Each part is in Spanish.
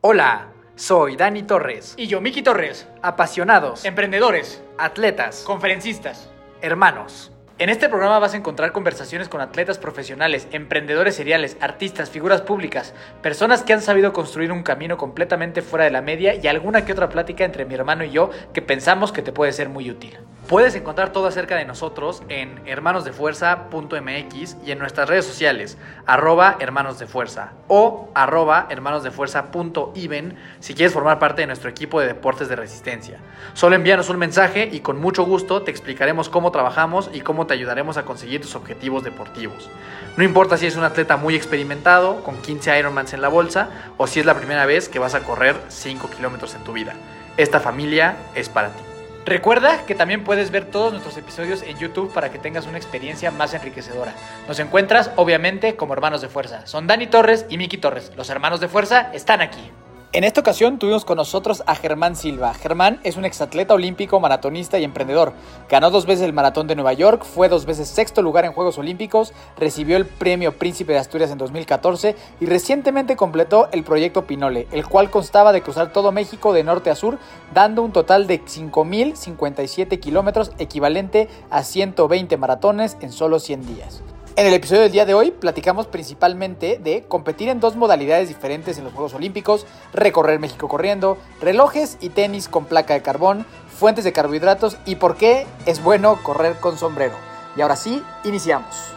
Hola, soy Dani Torres. Y yo, Miki Torres. Apasionados, Emprendedores, atletas, conferencistas. hermanos. En este programa vas a encontrar conversaciones con atletas profesionales, emprendedores seriales, artistas, figuras públicas, personas que han sabido construir un camino completamente fuera de la media y alguna que otra plática entre mi hermano y yo que pensamos que te puede ser muy útil. Puedes encontrar todo acerca de nosotros en hermanosdefuerza.mx y en nuestras redes sociales, arroba hermanosdefuerza o arroba hermanosdefuerza.even si quieres formar parte de nuestro equipo de deportes de resistencia. Solo envíanos un mensaje y con mucho gusto te explicaremos cómo trabajamos y cómo te ayudaremos a conseguir tus objetivos deportivos. No importa si es un atleta muy experimentado, con 15 Ironmans en la bolsa, o si es la primera vez que vas a correr 5 kilómetros en tu vida. Esta familia es para ti. Recuerda que también puedes ver todos nuestros episodios en YouTube para que tengas una experiencia más enriquecedora. Nos encuentras, obviamente, como hermanos de fuerza. Son Dani Torres y Miki Torres. Los hermanos de fuerza están aquí. En esta ocasión tuvimos con nosotros a Germán Silva. Germán es un exatleta olímpico, maratonista y emprendedor. Ganó dos veces el maratón de Nueva York, fue dos veces sexto lugar en Juegos Olímpicos, recibió el premio Príncipe de Asturias en 2014 y recientemente completó el proyecto Pinole, el cual constaba de cruzar todo México de norte a sur, dando un total de 5.057 kilómetros, equivalente a 120 maratones en solo 100 días. En el episodio del día de hoy platicamos principalmente de competir en dos modalidades diferentes en los Juegos Olímpicos, recorrer México corriendo, relojes y tenis con placa de carbón, fuentes de carbohidratos y por qué es bueno correr con sombrero. Y ahora sí, iniciamos.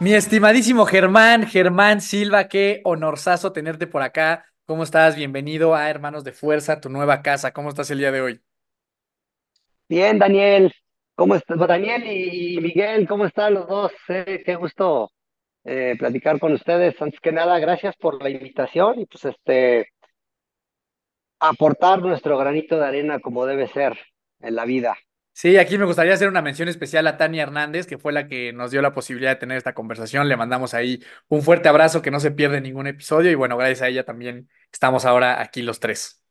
Mi estimadísimo Germán, Germán Silva, qué honorazo tenerte por acá. ¿Cómo estás? Bienvenido a Hermanos de Fuerza, tu nueva casa. ¿Cómo estás el día de hoy? Bien, Daniel, ¿cómo estás? Daniel y Miguel, ¿cómo están los dos? Eh, qué gusto eh, platicar con ustedes. Antes que nada, gracias por la invitación y pues este aportar nuestro granito de arena como debe ser en la vida. Sí, aquí me gustaría hacer una mención especial a Tania Hernández, que fue la que nos dio la posibilidad de tener esta conversación. Le mandamos ahí un fuerte abrazo, que no se pierde ningún episodio. Y bueno, gracias a ella también estamos ahora aquí los tres.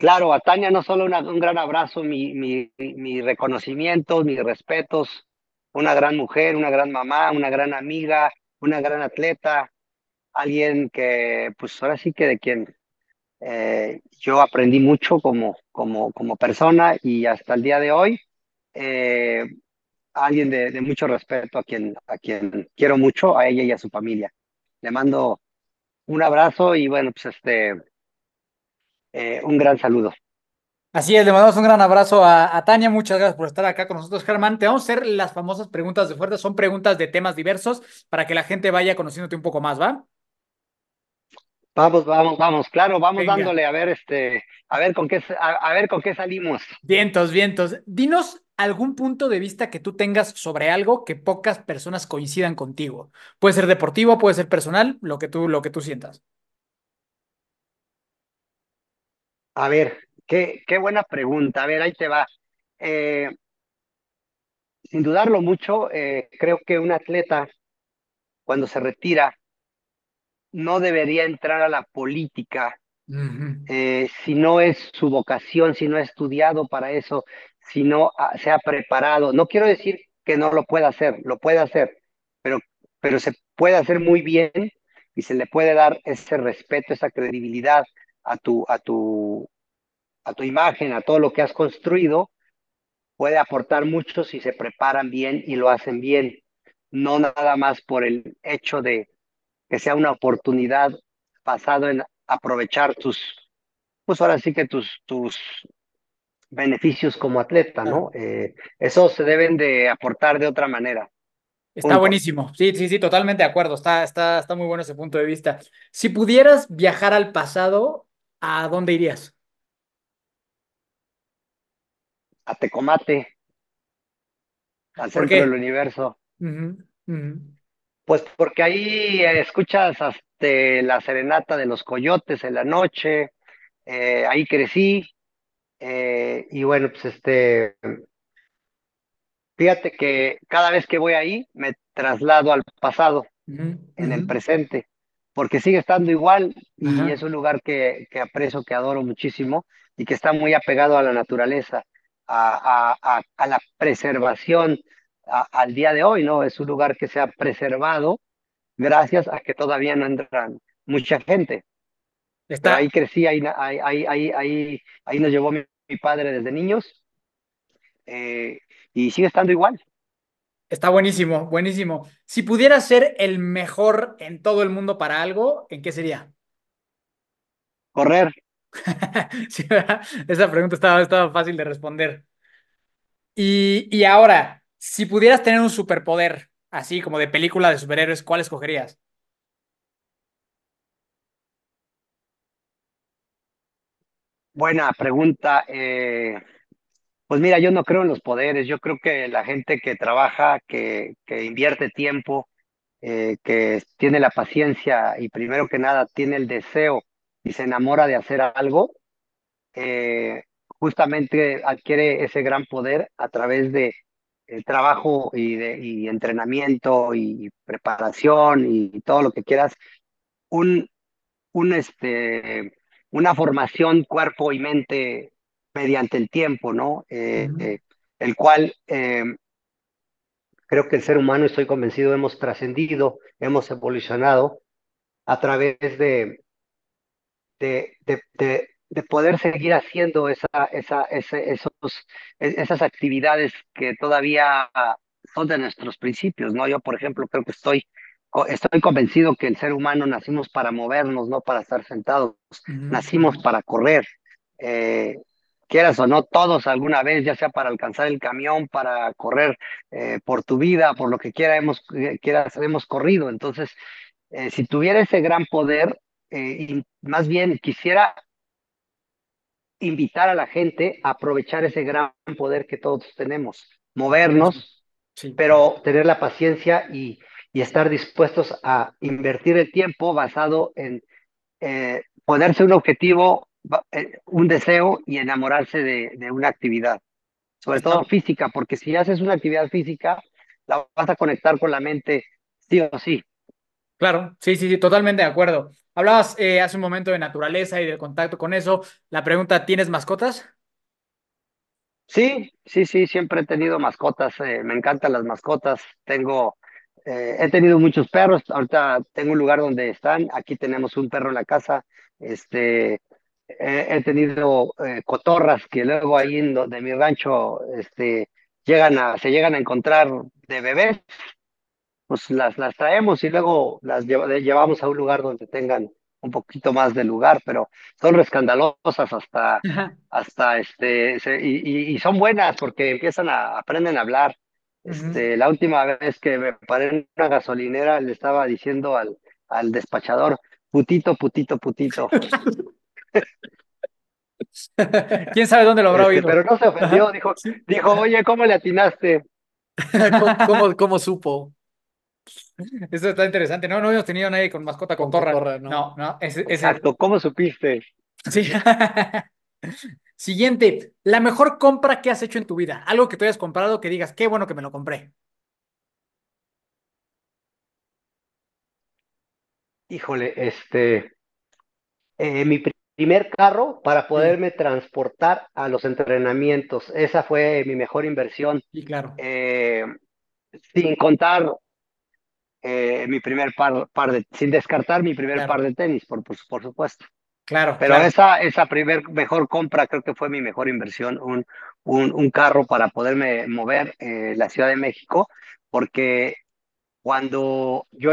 Claro, a Tania no solo un gran abrazo, mi, mi, mi reconocimiento, mis respetos, una gran mujer, una gran mamá, una gran amiga, una gran atleta, alguien que, pues ahora sí que de quien eh, yo aprendí mucho como, como, como persona y hasta el día de hoy, eh, alguien de, de mucho respeto a quien, a quien quiero mucho, a ella y a su familia. Le mando un abrazo y bueno, pues este, eh, un gran saludo. Así es, le mandamos un gran abrazo a, a Tania. Muchas gracias por estar acá con nosotros, Germán. Te vamos a hacer las famosas preguntas de fuerza. Son preguntas de temas diversos para que la gente vaya conociéndote un poco más, ¿va? Vamos, vamos, vamos, claro, vamos Venga. dándole a ver este, a ver con qué, a, a ver con qué salimos. Vientos, vientos. Dinos algún punto de vista que tú tengas sobre algo que pocas personas coincidan contigo. Puede ser deportivo, puede ser personal, lo que tú, lo que tú sientas. A ver, qué, qué buena pregunta. A ver, ahí te va. Eh, sin dudarlo mucho, eh, creo que un atleta cuando se retira no debería entrar a la política eh, si no es su vocación, si no ha estudiado para eso, si no se ha preparado. No quiero decir que no lo pueda hacer, lo puede hacer, pero, pero se puede hacer muy bien y se le puede dar ese respeto, esa credibilidad a tu, a tu, a tu imagen, a todo lo que has construido. Puede aportar mucho si se preparan bien y lo hacen bien, no nada más por el hecho de que sea una oportunidad basado en aprovechar tus, pues ahora sí que tus, tus beneficios como atleta, ¿no? Eh, esos se deben de aportar de otra manera. Está Punto. buenísimo. Sí, sí, sí, totalmente de acuerdo. Está, está, está muy bueno ese punto de vista. Si pudieras viajar al pasado, ¿a dónde irías? A Tecomate, al ¿Por centro qué? del universo. Pues porque ahí eh, escuchas hasta la serenata de los coyotes en la noche, eh, ahí crecí, eh, y bueno, pues este, fíjate que cada vez que voy ahí me traslado al pasado, en el presente, porque sigue estando igual y Ajá. es un lugar que, que aprecio, que adoro muchísimo y que está muy apegado a la naturaleza, a, a, a, a la preservación a- al día de hoy, ¿no? Es un lugar que se ha preservado gracias a que todavía no entran mucha gente. Pero ahí crecí, ahí, ahí, ahí, ahí, ahí nos llevó mi, mi padre desde niños eh, y sigue estando igual. Está buenísimo, buenísimo. Si pudieras ser el mejor en todo el mundo para algo, ¿en qué sería? Correr. Sí, ¿verdad? Esa pregunta estaba, estaba fácil de responder. Y, y ahora, si pudieras tener un superpoder, así como de película de superhéroes, ¿cuál escogerías? Buena pregunta. eh, pues mira, yo no creo en los poderes. Yo creo que la gente que trabaja, que, que invierte tiempo, eh, que tiene la paciencia y primero que nada tiene el deseo y se enamora de hacer algo, eh, justamente adquiere ese gran poder a través de eh, trabajo y, de, entrenamiento y preparación y todo lo que quieras, un, un, este, una formación cuerpo y mente mediante el tiempo, ¿no? Eh, Ujú, eh, el cual eh, creo que el ser humano, estoy convencido, hemos trascendido, hemos evolucionado a través de, de, de, de, de poder seguir haciendo esa, esa, ese- esos, e- esas actividades que todavía son de nuestros principios, ¿no? Yo, por ejemplo, creo que estoy, estoy convencido que el ser humano nacimos para movernos, no para estar sentados, ujú, nacimos ujú. para correr. Eh, quieras o no, todos alguna vez, ya sea para alcanzar el camión, para correr eh, por tu vida, por lo que quiera, hemos, eh, quieras, hemos corrido. Entonces, eh, si tuviera ese gran poder, eh, y más bien quisiera invitar a la gente a aprovechar ese gran poder que todos tenemos, movernos, Sí, pero tener la paciencia y, y estar dispuestos a invertir el tiempo basado en eh, ponerse un objetivo, un deseo y enamorarse de, de una actividad, sobre todo física, porque si haces una actividad física, la vas a conectar con la mente sí o sí. claro, sí, sí, sí, totalmente de acuerdo. Hablabas eh, hace un momento de naturaleza y del contacto con eso. La pregunta, ¿tienes mascotas? Sí, sí, sí, siempre he tenido mascotas, eh, me encantan las mascotas, tengo, eh, he tenido muchos perros, ahorita tengo un lugar donde están, aquí tenemos un perro en la casa, este, he, he tenido eh, cotorras que luego ahí de mi rancho, este, llegan a, se llegan a encontrar de bebés pues las, las traemos y luego las de- llevamos a un lugar donde tengan un poquito más de lugar, pero son rescandalosas hasta, hasta este, se- y, y, son buenas porque empiezan a, aprenden a hablar. Este, la última vez que me paré en una gasolinera le estaba diciendo al, al despachador, putito, putito, putito. ¿Quién sabe dónde lo habrá Este, oído? pero no se ofendió, dijo, dijo, oye, ¿cómo le atinaste? ¿Cómo, cómo, cómo supo? Eso está interesante. No, no hemos tenido a nadie con mascota con Con torra. cotorra, ¿no? No. Exacto, ¿cómo supiste? Sí. Siguiente, la mejor compra que has hecho en tu vida. Algo que tú hayas comprado que digas, qué bueno que me lo compré. Híjole, este, eh, mi primer carro para Sí, poderme transportar a los entrenamientos. Esa fue mi mejor inversión, sí, claro, eh, sin contar eh, mi primer par, par de, sin descartar mi primer par de tenis, por, por, por supuesto. claro, Pero claro. esa, esa primer mejor compra creo que fue mi mejor inversión, un, un, un carro para poderme mover eh, la Ciudad de México, porque cuando yo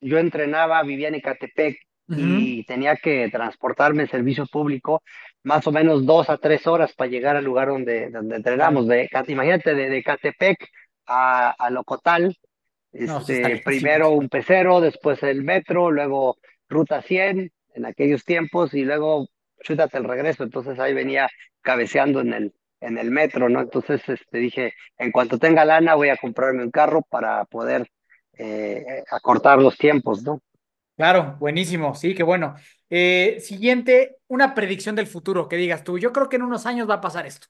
yo entrenaba, vivía en Ecatepec Y tenía que transportarme en servicio público más o menos dos a tres horas para llegar al lugar donde, donde entrenamos. De, imagínate, de, de Ecatepec a, a Locotal, No, este, primero un pecero, después el metro, luego Ruta 100 en aquellos tiempos y luego chútate el regreso. Entonces ahí venía cabeceando en el, en el metro, ¿no? Entonces este, dije, en cuanto tenga lana voy a comprarme un carro para poder eh, acortar los tiempos, ¿no? Claro, buenísimo, sí, qué bueno. Eh, siguiente, una predicción del futuro que digas tú. Yo creo que en unos años va a pasar esto.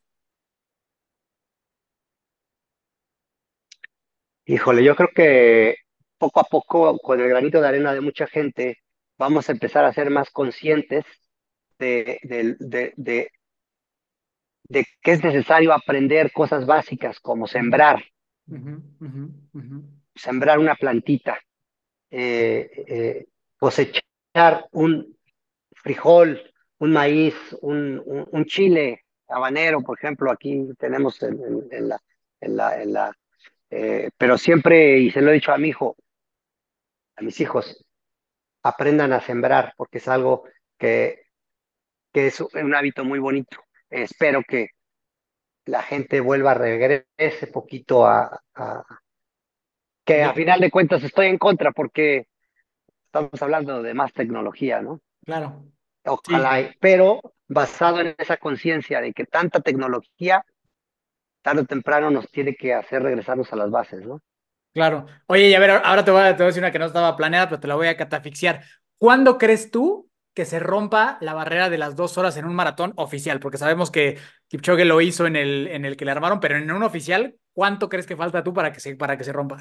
Híjole, yo creo que poco a poco, con el granito de arena de mucha gente, vamos a empezar a ser más conscientes de, de, de, de, de que es necesario aprender cosas básicas como sembrar, sembrar una plantita, eh, eh, cosechar un frijol, un maíz, un, un, chile habanero, por ejemplo, aquí tenemos en, la, en la, en la eh, pero siempre, y se lo he dicho a mi hijo, a mis hijos, aprendan a sembrar, porque es algo que, que es un hábito muy bonito. espero que la gente vuelva a regrese poquito a, a que a final de cuentas estoy en contra porque estamos hablando de más tecnología, ¿no? Claro. Ojalá, pero basado en esa conciencia de que tanta tecnología, tarde o temprano nos tiene que hacer regresarnos a las bases, ¿no? Claro. Oye, y a ver, ahora te voy a, te voy a decir una que no estaba planeada, pero te la voy a catafixiar. ¿Cuándo crees tú que se rompa la barrera de las dos horas en un maratón oficial? Porque sabemos que Kipchoge lo hizo en el, en el que le armaron, pero en un oficial, ¿cuánto crees que falta tú para que se, para que se rompa?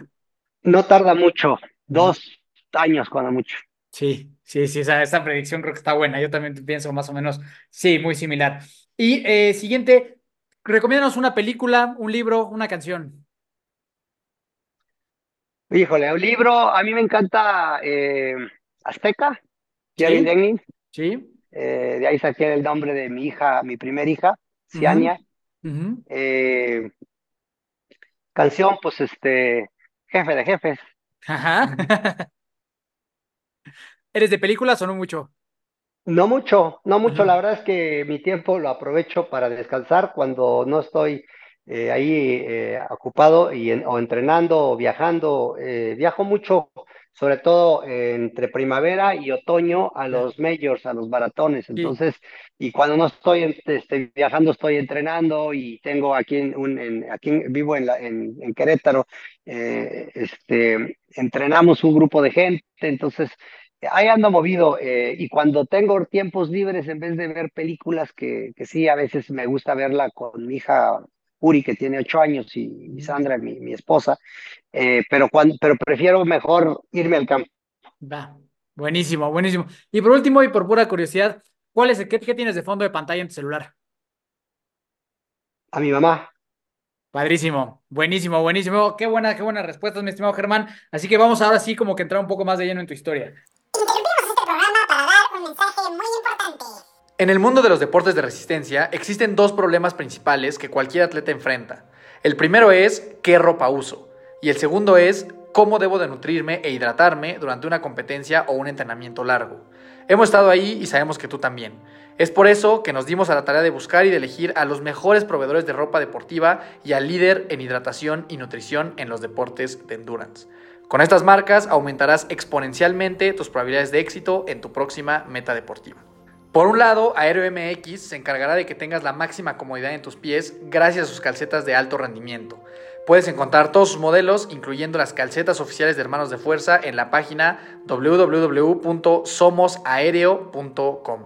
No tarda mucho, dos años cuando mucho. Sí, sí, sí, esa, esa predicción creo que está buena. Yo también pienso más o menos, sí, muy similar. Y eh, siguiente, recomiéndanos una película, un libro, una canción. Híjole, un libro, a mí me encanta eh, Azteca, Jerry Denning. Sí. Eh, de ahí saqué el nombre de mi hija, mi primera hija, Ciania. canción, pues este, Jefe de Jefes. Ajá. ¿Eres de películas o no mucho? No mucho, no mucho. La verdad es que mi tiempo lo aprovecho para descansar cuando no estoy eh, ahí eh, ocupado y o entrenando o viajando. Eh, viajo mucho, sobre todo entre primavera y otoño a los majors, a los maratones. Entonces, y cuando no estoy este, viajando, estoy entrenando y tengo aquí, un, en, aquí vivo en, la, en, en Querétaro, este, entrenamos un grupo de gente. Entonces, ahí ando movido eh, y cuando tengo tiempos libres, en vez de ver películas que, que sí, a veces me gusta verla con mi hija Uri, que tiene ocho años, y, Sandra, mi, mi esposa, eh, pero, cuando, pero prefiero mejor irme al campo. Va, buenísimo, buenísimo. Y por último, y por pura curiosidad, ¿cuál es, qué, qué tienes de fondo de pantalla en tu celular? A mi mamá. Padrísimo, buenísimo, buenísimo. Qué buena, qué buena respuesta, mi estimado Germán. Así que vamos ahora sí como que entrar un poco más de lleno en tu historia. En el mundo de los deportes de resistencia existen dos problemas principales que cualquier atleta enfrenta. El primero es qué ropa uso y el segundo es cómo debo de nutrirme e hidratarme durante una competencia o un entrenamiento largo. Hemos estado ahí y sabemos que tú también. Es por eso que nos dimos a la tarea de buscar y de elegir a los mejores proveedores de ropa deportiva y al líder en hidratación y nutrición en los deportes de endurance. Con estas marcas aumentarás exponencialmente tus probabilidades de éxito en tu próxima meta deportiva. Por un lado, Aero MX se encargará de que tengas la máxima comodidad en tus pies gracias a sus calcetas de alto rendimiento. Puedes encontrar todos sus modelos, incluyendo las calcetas oficiales de Hermanos de Fuerza, en la página www.somosaereo.com.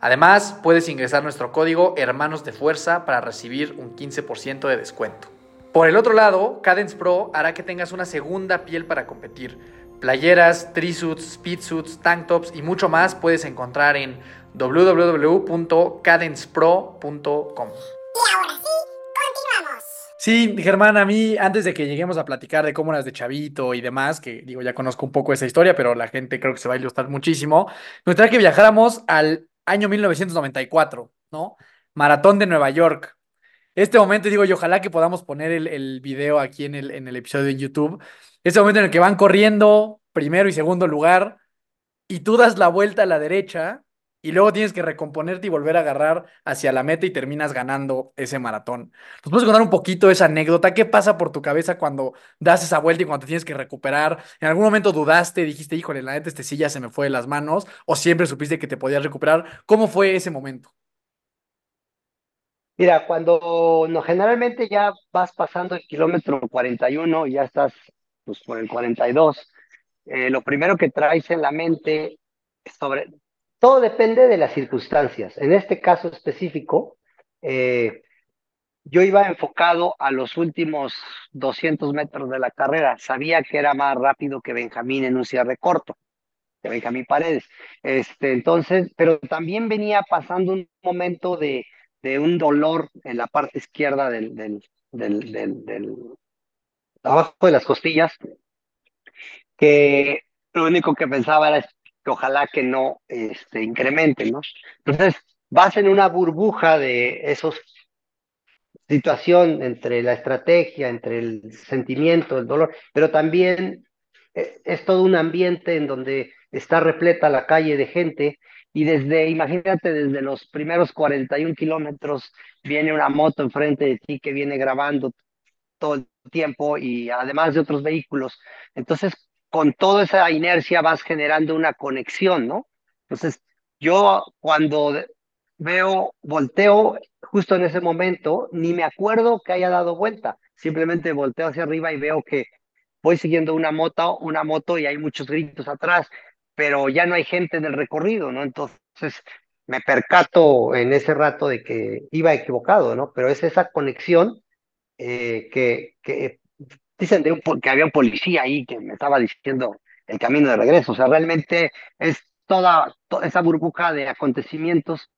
Además, puedes ingresar nuestro código Hermanos de Fuerza para recibir un 15% de descuento. Por el otro lado, Cadence Pro hará que tengas una segunda piel para competir. Playeras, trisuits, speedsuits, tank tops y mucho más puedes encontrar en www.cadencepro.com. Y ahora sí, continuamos. Sí, Germán, a mí, antes de que lleguemos a platicar de cómo eras de chavito y demás, que digo, ya conozco un poco esa historia, pero la gente creo que se va a ilustrar muchísimo, me gustaría que viajáramos al año 1994, ¿no? Maratón de Nueva York. Este momento, digo, y ojalá que podamos poner el, el video aquí en el, en el episodio de YouTube. Este momento en el que van corriendo primero y segundo lugar, y tú das la vuelta a la derecha y luego tienes que recomponerte y volver a agarrar hacia la meta y terminas ganando ese maratón. ¿Nos puedes contar un poquito esa anécdota? ¿Qué pasa por tu cabeza cuando das esa vuelta y cuando te tienes que recuperar? ¿En algún momento dudaste, dijiste, híjole, la neta, este sí ya se me fue de las manos? ¿O siempre supiste que te podías recuperar? ¿Cómo fue ese momento? Mira, cuando no, generalmente ya vas pasando el kilómetro 41 y ya estás pues, por el 42, eh, lo primero que traes en la mente sobre, todo depende de las circunstancias. En este caso específico, eh, yo iba enfocado a los últimos 200 metros de la carrera. Sabía que era más rápido que Benjamín en un cierre corto, que Benjamín Paredes. Este, entonces, pero también venía pasando un momento de, de un dolor en la parte izquierda del, del, del, del, abajo de las costillas, que lo único que pensaba era que ojalá que no este, incrementen, ¿no? Entonces, vas en una burbuja de esos situación entre la estrategia, entre el sentimiento, el dolor, pero también eh, es todo un ambiente en donde está repleta la calle de gente y desde, imagínate, desde los primeros 41 kilómetros viene una moto enfrente de ti que viene grabando todo el tiempo y además de otros vehículos. Entonces, con toda esa inercia vas generando una conexión, ¿no? Entonces, yo cuando veo, volteo justo en ese momento, ni me acuerdo que haya dado vuelta, simplemente volteo hacia arriba y veo que voy siguiendo una moto, una moto y hay muchos gritos atrás, pero ya no hay gente en el recorrido, ¿no? Entonces me percato en ese rato de que iba equivocado, ¿no? Pero es esa conexión eh, que, que dicen de un, que había un policía ahí que me estaba diciendo el camino de regreso, o sea, realmente es toda, toda esa burbuja de acontecimientos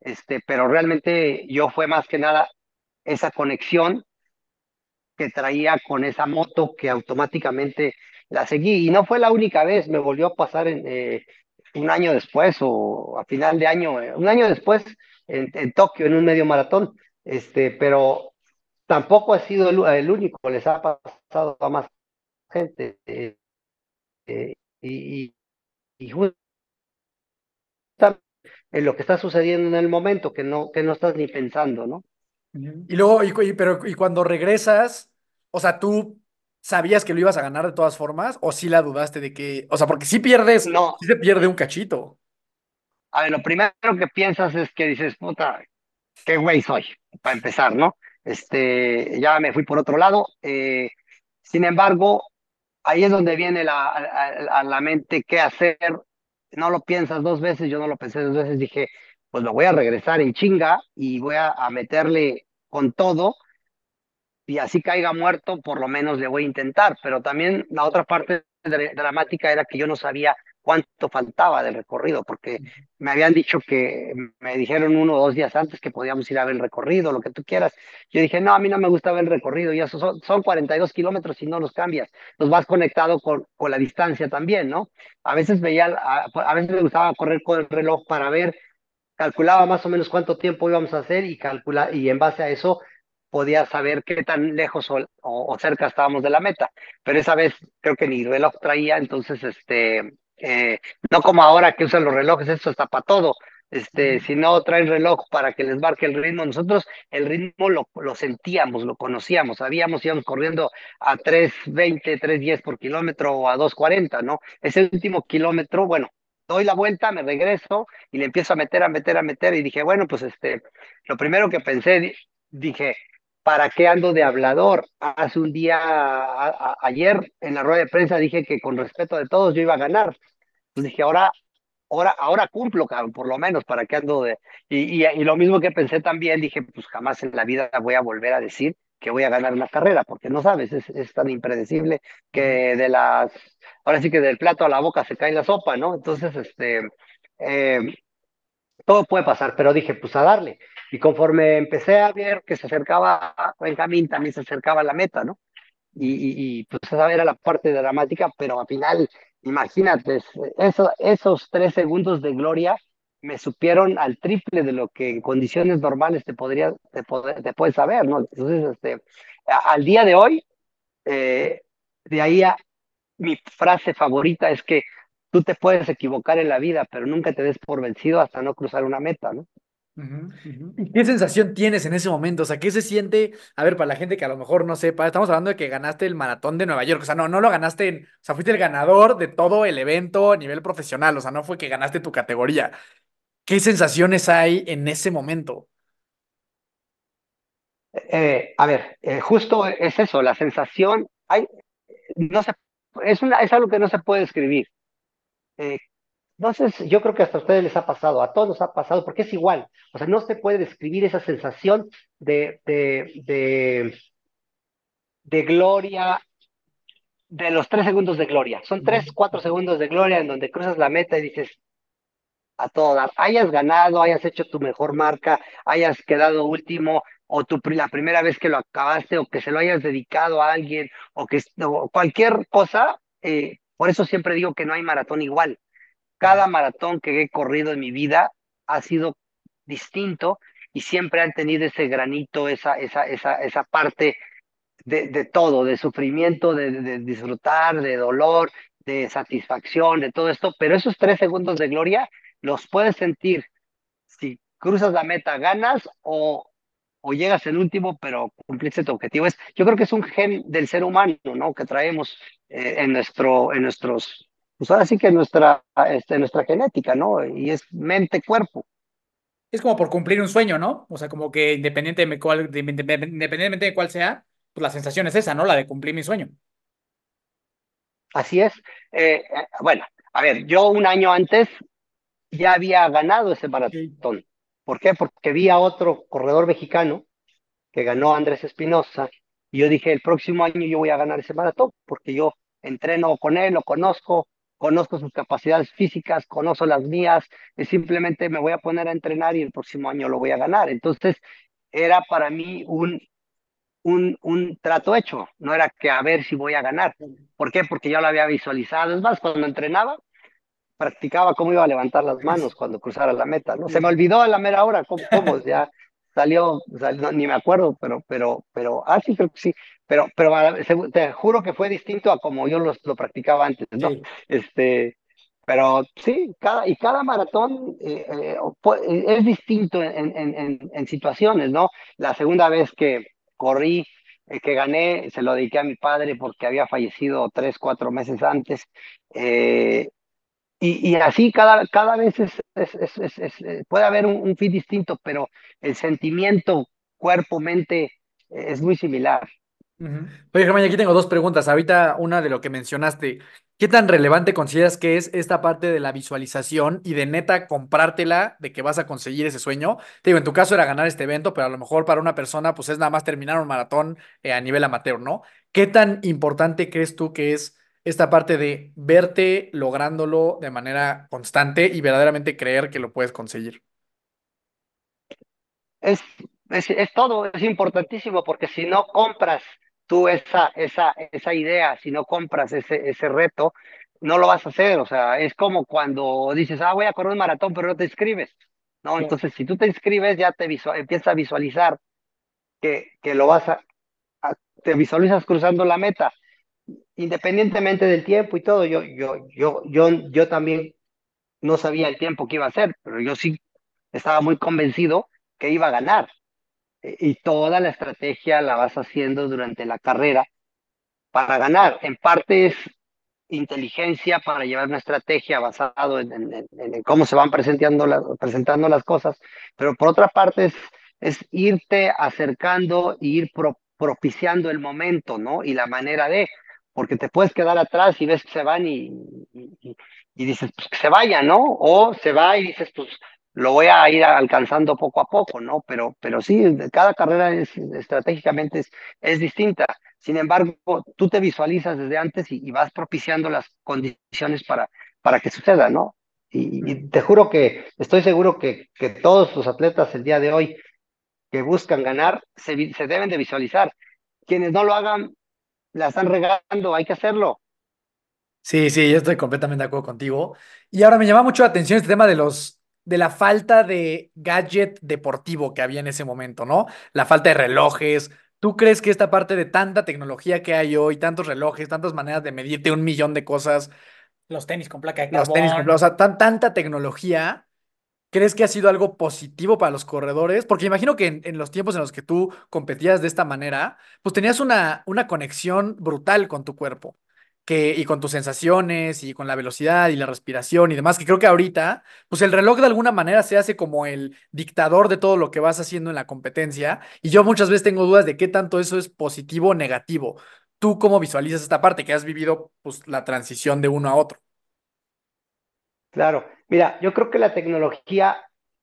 este, pero realmente yo fue más que nada esa conexión que traía con esa moto que automáticamente la seguí. Y no fue la única vez, me volvió a pasar eh, un año después o a final de año, eh, un año después en, en, Tokio, en un medio maratón. Este, pero tampoco ha sido el, único, les ha pasado a más gente. Eh, y, y, y en lo que está sucediendo en el momento, que no, que no estás ni pensando, ¿no? Y luego, y, pero, y cuando regresas, o sea, tú sabías que lo ibas a ganar de todas formas, o sí la dudaste de que, o sea, porque si pierdes, no. sí se pierde un cachito. A ver, lo primero que piensas es que dices, puta, qué güey soy, para empezar, ¿no? Este, ya me fui por otro lado. Eh, sin embargo, ahí es donde viene la, a, a la mente qué hacer no lo piensas dos veces, yo no lo pensé dos veces, dije, pues lo voy a regresar en chinga y voy a, a meterle con todo y así caiga muerto, por lo menos le voy a intentar. Pero también la otra parte dramática era que yo no sabía cuánto faltaba del recorrido, porque me habían dicho que me dijeron uno o dos días antes que podíamos ir a ver el recorrido, lo que tú quieras. Yo dije, no, a mí no me gusta ver el recorrido, ya son, son 42 kilómetros y no los cambias, los vas conectado con, con la distancia también, ¿no? A veces veía, a, a veces me gustaba correr con el reloj para ver, calculaba más o menos cuánto tiempo íbamos a hacer y, calcula, y en base a eso podía saber qué tan lejos o, o, cerca estábamos de la meta. Pero esa vez creo que ni reloj traía, entonces este eh, no como ahora que usan los relojes, esto está para todo. Este, si no traen reloj para que les marque el ritmo, nosotros el ritmo lo, lo sentíamos, lo conocíamos, sabíamos, íbamos corriendo a 3.20, 3.10 por kilómetro o a 2.40, ¿no? Ese último kilómetro, bueno, doy la vuelta, me regreso y le empiezo a meter, a meter, a meter y dije, bueno, pues este, lo primero que pensé, dije, ¿para qué ando de hablador? Hace un día, a, a, ayer en la rueda de prensa dije que con respeto de todos yo iba a ganar. Pues dije, ahora, ahora, ahora cumplo, cabrón, por lo menos, ¿para qué ando de...? Y, y, y, lo mismo que pensé también, dije, pues jamás en la vida voy a volver a decir que voy a ganar una carrera, porque no sabes, es, es tan impredecible que de las... Ahora sí que del plato a la boca se cae la sopa, ¿no? Entonces, este... Eh, todo puede pasar, pero dije, pues a darle. Y conforme empecé a ver que se acercaba Benjamín, también se acercaba a la meta, ¿no? Y, y, pues esa era la parte dramática, pero al final, imagínate, eso, esos tres segundos de gloria me supieron al triple de lo que en condiciones normales te podría, te, te puedes saber, ¿no? Entonces, este, al día de hoy, eh, de ahí a, mi frase favorita es que tú te puedes equivocar en la vida, pero nunca te des por vencido hasta no cruzar una meta, ¿no? Uh -huh. ¿Y qué sensación tienes en ese momento? O sea, ¿qué se siente? A ver, para la gente que a lo mejor no sepa, estamos hablando de que ganaste el maratón de Nueva York. O sea, no, no lo ganaste en. O sea, fuiste el ganador de todo el evento a nivel profesional. O sea, no fue que ganaste tu categoría. ¿Qué sensaciones hay en ese momento? Eh, a ver, eh, justo es eso, la sensación. Hay, no se, es, una, es algo que no se puede describir. Eh, entonces, yo creo que hasta a ustedes les ha pasado, a todos nos ha pasado, porque es igual. O sea, no se puede describir esa sensación de, de, de, de gloria, de los tres segundos de gloria. Son tres, cuatro segundos de gloria en donde cruzas la meta y dices, a todas, hayas ganado, hayas hecho tu mejor marca, hayas quedado último, o tu, la primera vez que lo acabaste, o que se lo hayas dedicado a alguien, o que o cualquier cosa, eh, por eso siempre digo que no hay maratón igual cada maratón que he corrido en mi vida ha sido distinto y siempre han tenido ese granito, esa, esa, esa, esa parte de, de todo, de sufrimiento, de, disfrutar, de dolor, de satisfacción, de todo esto, pero esos tres segundos de gloria los puedes sentir si cruzas la meta, ganas o, o llegas en último, pero cumpliste tu objetivo. Es, yo creo que es un gen del ser humano, ¿no? Que traemos eh, en, nuestro, en nuestros, pues ahora sí que nuestra, este, nuestra genética, ¿no? Y es mente-cuerpo. Es como por cumplir un sueño, ¿no? O sea, como que independientemente de cuál, de- independientemente de cuál sea, pues la sensación es esa, ¿no? La de cumplir mi sueño. Así es. Eh, eh, bueno, a ver, yo un año antes ya había ganado ese maratón. ¿Por qué? Porque vi a otro corredor mexicano que ganó Andrés Espinosa y yo dije, el próximo año yo voy a ganar ese maratón porque yo entreno con él, lo conozco, conozco sus capacidades físicas, conozco las mías, y simplemente me voy a poner a entrenar y el próximo año lo voy a ganar. Entonces, era para mí un, un, un trato hecho, no era que a ver si voy a ganar. ¿Por qué? Porque yo lo había visualizado. Es más, cuando entrenaba, practicaba cómo iba a levantar las manos cuando cruzara la meta, ¿no? Se me olvidó a la mera hora cómo, cómo ya salió, salió, ni me acuerdo, pero, pero, pero, ah, sí, creo que sí, pero, pero te juro que fue distinto a como yo los, lo practicaba antes, ¿no? Sí. Este, pero sí, cada, y cada maratón eh, eh, pu- eh, es distinto en, en, en, en situaciones, ¿no? La segunda vez que corrí, eh, que gané, se lo dediqué a mi padre porque había fallecido tres, cuatro meses antes. Y, así cada, cada vez es, eh, puede haber un, un fin distinto, pero el sentimiento, cuerpo, mente, eh, es muy similar. Ujú. Oye, Germán, aquí tengo dos preguntas. Ahorita una de lo que mencionaste. ¿Qué tan relevante consideras que es esta parte de la visualización y de neta comprártela de que vas a conseguir ese sueño? Te digo, en tu caso era ganar este evento, pero a lo mejor para una persona pues es nada más terminar un maratón eh, a nivel amateur, ¿no? ¿Qué tan importante crees tú que es esta parte de verte lográndolo de manera constante y verdaderamente creer que lo puedes conseguir? Es, es, es todo, es importantísimo, porque si no compras tú esa, esa, esa idea, si no compras ese, ese reto, no lo vas a hacer. O sea, es como cuando dices, ah, voy a correr un maratón, pero no te inscribes. ¿no? Entonces, si tú te inscribes, ya te empiezas a visualizar que, que lo vas a, a- te visualizas cruzando la meta, independientemente del tiempo y todo. Yo, yo, yo, yo, yo también no sabía el tiempo que iba a ser, pero yo sí estaba muy convencido que iba a ganar. E- Y toda la estrategia la vas haciendo durante la carrera para ganar. En parte es inteligencia para llevar una estrategia basado en, en- en- en cómo se van presentando, las presentando las cosas, pero por otra parte es, es irte acercando e ir pro- propiciando el momento, ¿no? Y la manera de, porque te puedes quedar atrás y ves que se van y, y, y- dices, pues que se vaya, ¿no? O se va y dices, pues lo voy a ir alcanzando poco a poco, ¿no? Pero, pero sí, cada carrera es, estratégicamente es, es distinta. Sin embargo, tú te visualizas desde antes y, y vas propiciando las condiciones para, para que suceda, ¿no? Y, y te juro que estoy seguro que, que todos los atletas el día de hoy que buscan ganar se, se deben de visualizar. Quienes no lo hagan, la están regando, hay que hacerlo. Sí, sí, yo estoy completamente de acuerdo contigo. Y ahora me llama mucho la atención este tema de los, de la falta de gadget deportivo que había en ese momento, ¿no? La falta de relojes. ¿Tú crees que esta parte de tanta tecnología que hay hoy, tantos relojes, tantas maneras de medirte un millón de cosas, Los tenis con placa de los tenis, carbón. o sea, tan, tanta tecnología, ¿crees que ha sido algo positivo para los corredores? Porque imagino que en, los tiempos en los que tú competías de esta manera, pues tenías una, una conexión brutal con tu cuerpo. Que, y con tus sensaciones y con la velocidad y la respiración y demás, que creo que ahorita, pues el reloj de alguna manera se hace como el dictador de todo lo que vas haciendo en la competencia y yo muchas veces tengo dudas de qué tanto eso es positivo o negativo. ¿Tú cómo visualizas esta parte que has vivido pues la transición de uno a otro? Claro, mira, yo creo que la tecnología,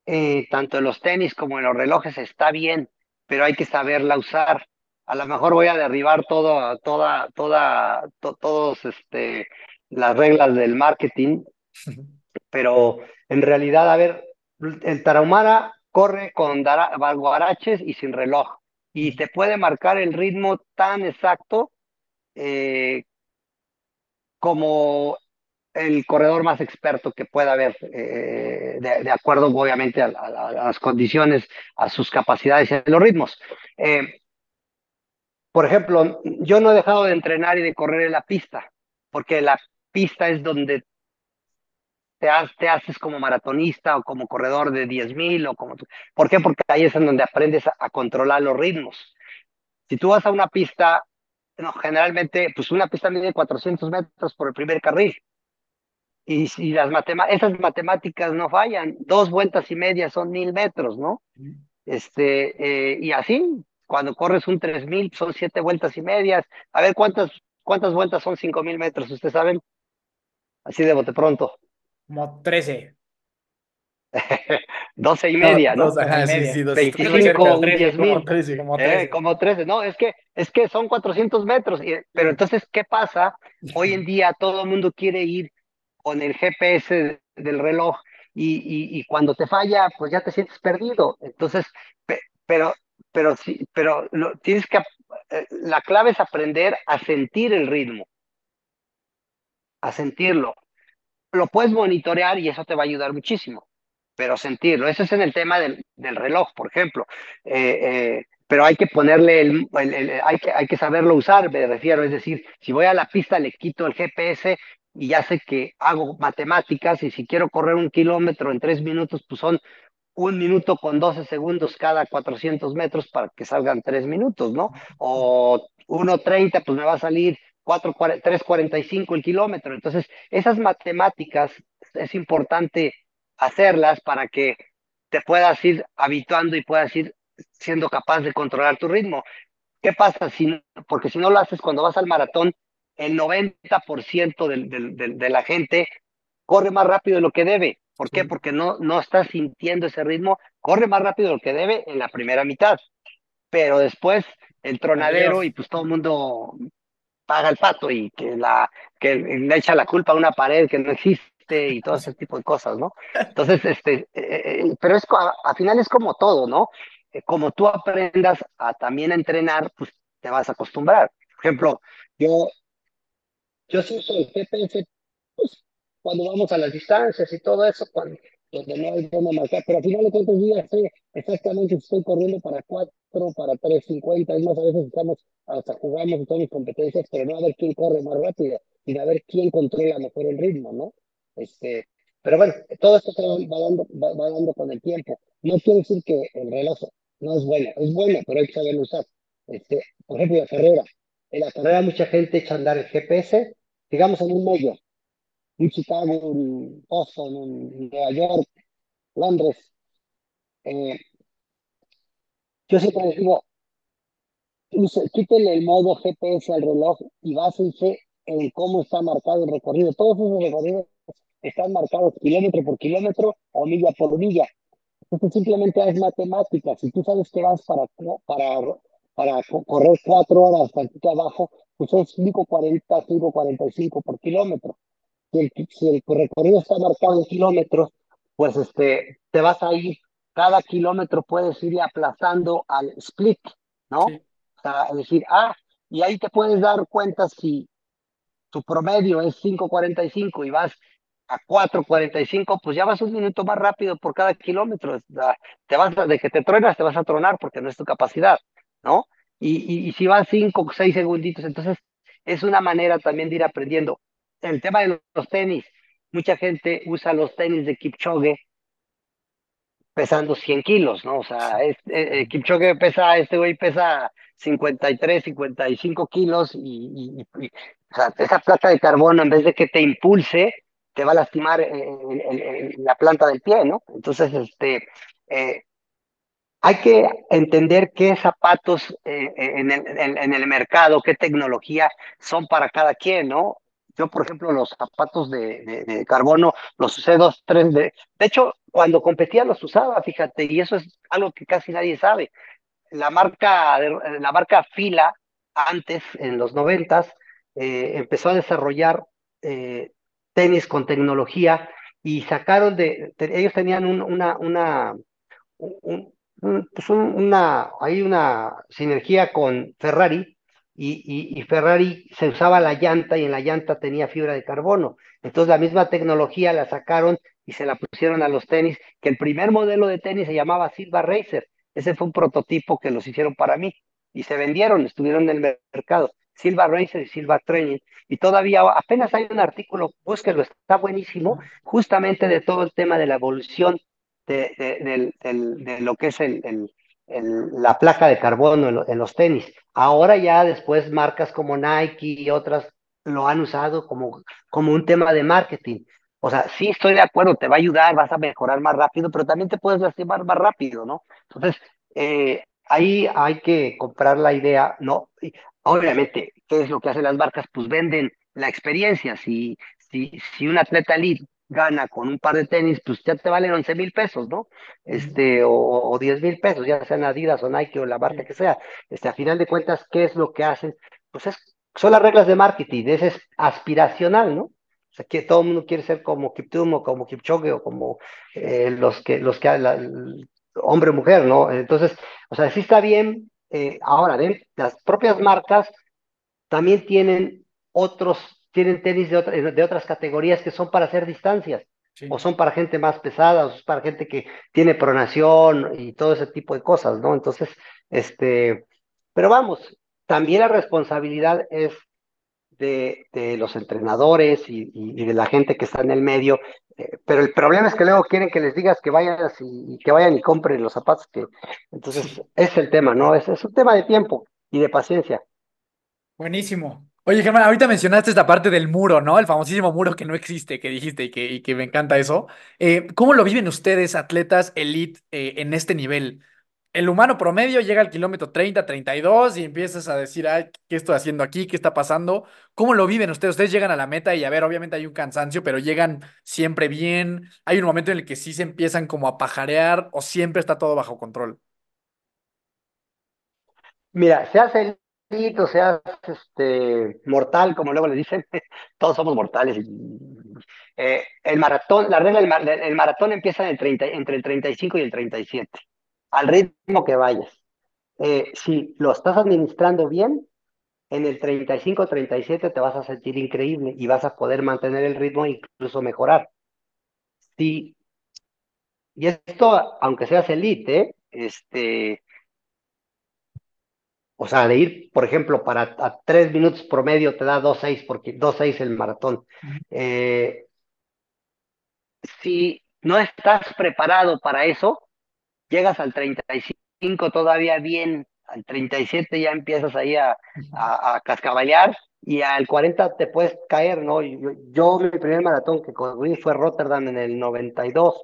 eh, tanto en los tenis como en los relojes, está bien, pero hay que saberla usar. A lo mejor voy a derribar todo, toda, toda, to- todos, este, las reglas del marketing, pero en realidad, a ver, el Tarahumara corre con guaraches y sin reloj, y te puede marcar el ritmo tan exacto eh, como el corredor más experto que pueda haber, eh, de, de, acuerdo obviamente a, a, a, las condiciones, a sus capacidades y a los ritmos. Eh, por ejemplo, yo no he dejado de entrenar y de correr en la pista, porque la pista es donde te, ha, te haces como maratonista o como corredor de 10.000 o como... ¿Por qué? Porque ahí es en donde aprendes a, a controlar los ritmos. Si tú vas a una pista, no, generalmente, pues una pista mide 400 metros por el primer carril. Y, y las matema esas matemáticas no fallan. Dos vueltas y media son mil metros, ¿no? Este, eh, y así, cuando corres un 3000 son siete vueltas y medias. A ver, ¿cuántas, cuántas vueltas son 5000 metros? ¿Ustedes saben? Así de bote pronto. Como 13. 12 y media, ¿no? Dos, ajá, sí, sí, 25, 10 mil. Como 13, como 13. Eh, como 13, no, es que, es que son 400 metros, y, pero entonces, ¿qué pasa? Hoy en día todo el mundo quiere ir con el GPS del reloj y, y, y cuando te falla, pues ya te sientes perdido. Entonces, pe, pero, pero sí, pero lo, tienes que, eh, la clave es aprender a sentir el ritmo, a sentirlo. Lo puedes monitorear y eso te va a ayudar muchísimo pero sentirlo. Eso es en el tema del, del reloj, por ejemplo. Eh, eh, pero hay que ponerle, el, el, el, hay, que, hay que saberlo usar, me refiero. Es decir, si voy a la pista, le quito el GPS y ya sé que hago matemáticas y si quiero correr un kilómetro en tres minutos, pues son un minuto con 12 segundos cada 400 metros para que salgan tres minutos, ¿no? O 1.30, pues me va a salir 3.45 el kilómetro. Entonces, esas matemáticas es importante hacerlas para que te puedas ir habituando y puedas ir siendo capaz de controlar tu ritmo. ¿Qué pasa si, porque si no lo haces cuando vas al maratón, el 90% del, del, del, de la gente corre más rápido de lo que debe. ¿Por qué? Porque no, no está sintiendo ese ritmo, corre más rápido de lo que debe en la primera mitad, pero después el tronadero y pues todo el mundo paga el pato y que, la, que le echa la culpa a una pared que no existe y todo ese tipo de cosas, ¿no? Entonces, este, eh, pero es, al final es como todo, ¿no? Eh, como tú aprendas a también a entrenar, pues te vas a acostumbrar. Por ejemplo, yo, yo siento el GPS, pues, cuando vamos a las distancias y todo eso, cuando, donde no hay forma marcar, pero al final de cuentas yo ya sé exactamente si estoy corriendo para 4, para 3.50, es más, a veces estamos, hasta jugamos todas competencias, pero no a ver quién corre más rápido, y a ver quién controla mejor el ritmo, ¿no? Este, pero bueno, todo esto va dando, va, va dando con el tiempo. No quiere decir que el reloj no es bueno, es bueno, pero hay que saberlo usar. Este, por ejemplo, la carrera. En la carrera mucha gente echa a andar el GPS, digamos en un medio, un Chicago, un Boston, un Nueva York, Londres. Eh, yo siempre les digo, quítenle el modo GPS al reloj y básense en cómo está marcado el recorrido. Todos esos recorridos están marcados kilómetro por kilómetro o milla por milla. Entonces simplemente es matemáticas. Si tú sabes que vas para, para correr cuatro horas tantito abajo, pues es 5.40, 5.45 por kilómetro. Si el, si el recorrido está marcado en kilómetros, pues este, te vas a ir, cada kilómetro puedes ir aplazando al split, ¿no? Sí. O sea, es decir, ah, y ahí te puedes dar cuenta si tu promedio es 5.45 y vas a 4.45, pues ya vas un minuto más rápido por cada kilómetro. Te vas de que te truenas, te vas a tronar porque no es tu capacidad, ¿no? Y, y, y si vas 5 o 6 segunditos, entonces es una manera también de ir aprendiendo. El tema de los tenis, mucha gente usa los tenis de Kipchoge pesando 100 kilos, ¿no? O sea, es, eh, Kipchoge pesa, este güey pesa 53, 55 kilos y, y, y, o sea, esa placa de carbono en vez de que te impulse, te va a lastimar en, en, en la planta del pie, ¿no? Entonces, este, eh, hay que entender qué zapatos eh, en, el, en, el, mercado, qué tecnología son para cada quien, ¿no? Yo, por ejemplo, los zapatos de, carbono los usé dos, tres de... De hecho, cuando competía los usaba, fíjate, y eso es algo que casi nadie sabe. La marca, la marca Fila, antes, en los noventas, eh, empezó a desarrollar eh, tenis con tecnología y sacaron de, ellos tenían un, una, una, un, pues una, hay una sinergia con Ferrari y, Ferrari se usaba la llanta y en la llanta tenía fibra de carbono. Entonces la misma tecnología la sacaron y se la pusieron a los tenis, que el primer modelo de tenis se llamaba Silva Racer. Ese fue un prototipo que los hicieron para mí y se vendieron, estuvieron en el mercado. Silva Racer y Silva Training. Y todavía apenas hay un artículo, búsquelo, está buenísimo, justamente de todo el tema de la evolución de, de, de lo que es el, el, la placa de carbono en, los tenis. Ahora ya después marcas como Nike y otras lo han usado como, como un tema de marketing. O sea, sí estoy de acuerdo, te va a ayudar, vas a mejorar más rápido, pero también te puedes lastimar más rápido, ¿no? Entonces, eh, ahí hay que comprar la idea, ¿no? Y obviamente, ¿qué es lo que hacen las marcas? Pues venden la experiencia. Si, si, si un atleta elite gana con un par de tenis, pues ya te valen 11 mil pesos, ¿no? Este, o, o 10 mil pesos, ya sean Adidas o Nike o la marca que sea. Este, a final de cuentas, ¿qué es lo que hacen? Pues es, son las reglas de marketing, ese es aspiracional, ¿no? O sea, que todo el mundo quiere ser como Kiptum o como Kipchoge o como eh, los que, los que, la, hombre o mujer, ¿no? Entonces, o sea, sí está bien. Eh, ahora, ¿ven? las propias marcas también tienen otros tienen tenis de, de otras categorías que son para hacer distancias, o son para gente más pesada, o son para gente que tiene pronación y todo ese tipo de cosas, ¿no? Entonces, este, pero vamos, también la responsabilidad es de, de los entrenadores y, y, de la gente que está en el medio, eh, pero el problema es que luego quieren que les digas que vayan y, que vayan y compren los zapatos, que entonces es el tema, ¿no? Es, es un tema de tiempo y de paciencia. Buenísimo. Oye, Germán, ahorita mencionaste esta parte del muro, ¿no? El famosísimo muro que no existe, que dijiste y que, me encanta eso. Eh, ¿cómo lo viven ustedes, atletas elite, eh, en este nivel? El humano promedio llega al kilómetro 30, 32 y empiezas a decir, ay, ¿qué estoy haciendo aquí? ¿Qué está pasando? ¿Cómo lo viven ustedes? Ustedes llegan a la meta y a ver, obviamente hay un cansancio, pero llegan siempre bien. Hay un momento en el que sí se empiezan como a pajarear o siempre está todo bajo control. Mira, se hace o seas este, mortal, como luego le dicen, todos somos mortales. Eh, el maratón, la regla del maratón empieza en el 30, entre el 35 y el 37, al ritmo que vayas. Eh, si lo estás administrando bien, en el 35-37 te vas a sentir increíble y vas a poder mantener el ritmo e incluso mejorar. Sí, y esto, aunque seas elite, este, o sea, de ir, por ejemplo, para a tres minutos promedio te da 2.6, porque 2.6 el maratón. Eh, si no estás preparado para eso, llegas al 35 todavía bien, al 37 ya empiezas ahí a, a, cascaballar y al 40 te puedes caer, ¿no? Yo, yo mi primer maratón que corrí fue Rotterdam en el 92.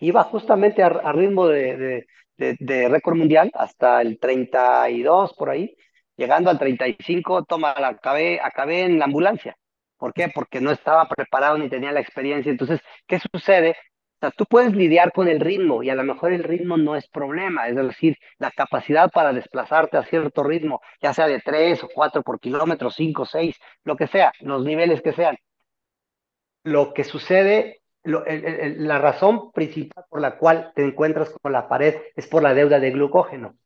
Iba justamente a, ritmo de, de, récord mundial hasta el 32 por ahí, llegando al 35, toma, la, acabé, acabé en la ambulancia. ¿Por qué? Porque no estaba preparado ni tenía la experiencia. Entonces, ¿qué sucede? O sea, tú puedes lidiar con el ritmo y a lo mejor el ritmo no es problema, es decir, la capacidad para desplazarte a cierto ritmo, ya sea de 3 o 4 por kilómetro, 5, 6, lo que sea, los niveles que sean. Lo que sucede la razón principal por la cual te encuentras con la pared es por la deuda de glucógeno.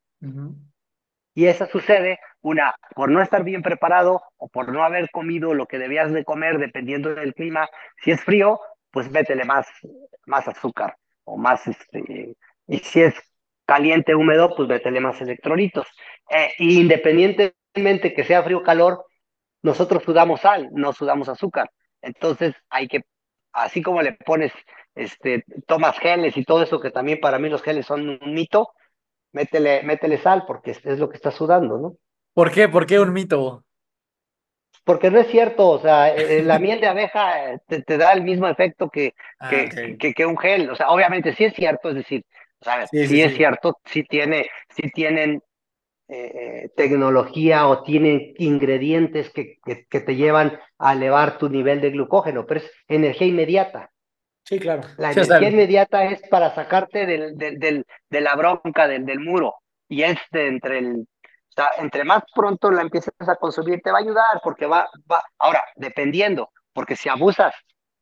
Y eso sucede, una, por no estar bien preparado o por no haber comido lo que debías de comer dependiendo del clima. Si es frío, pues métele más, más azúcar o más, este, y si es caliente, húmedo, pues métele más electrolitos. Eh, independientemente que sea frío o calor, nosotros sudamos sal, no sudamos azúcar. Entonces hay que así como le pones, este, tomas geles y todo eso, que también para mí los geles son un mito, métele, métele sal, porque es, lo que está sudando, ¿no? ¿Por qué? ¿Por qué un mito? Porque no es cierto, o sea, eh, eh, la miel de abeja eh, te, da el mismo efecto que, ah, que, que, un gel, o sea, obviamente sí es cierto, es decir, ¿sabes? Sí, es cierto, sí tiene, sí tienen eh, tecnología o tienen ingredientes que, que, te llevan a elevar tu nivel de glucógeno, pero es energía inmediata. Sí, claro. La energía inmediata es para sacarte del, del, de la bronca, del, del muro. Y es entre el, o sea, entre más pronto la empieces a consumir, te va a ayudar, porque va, va, ahora, dependiendo, porque si abusas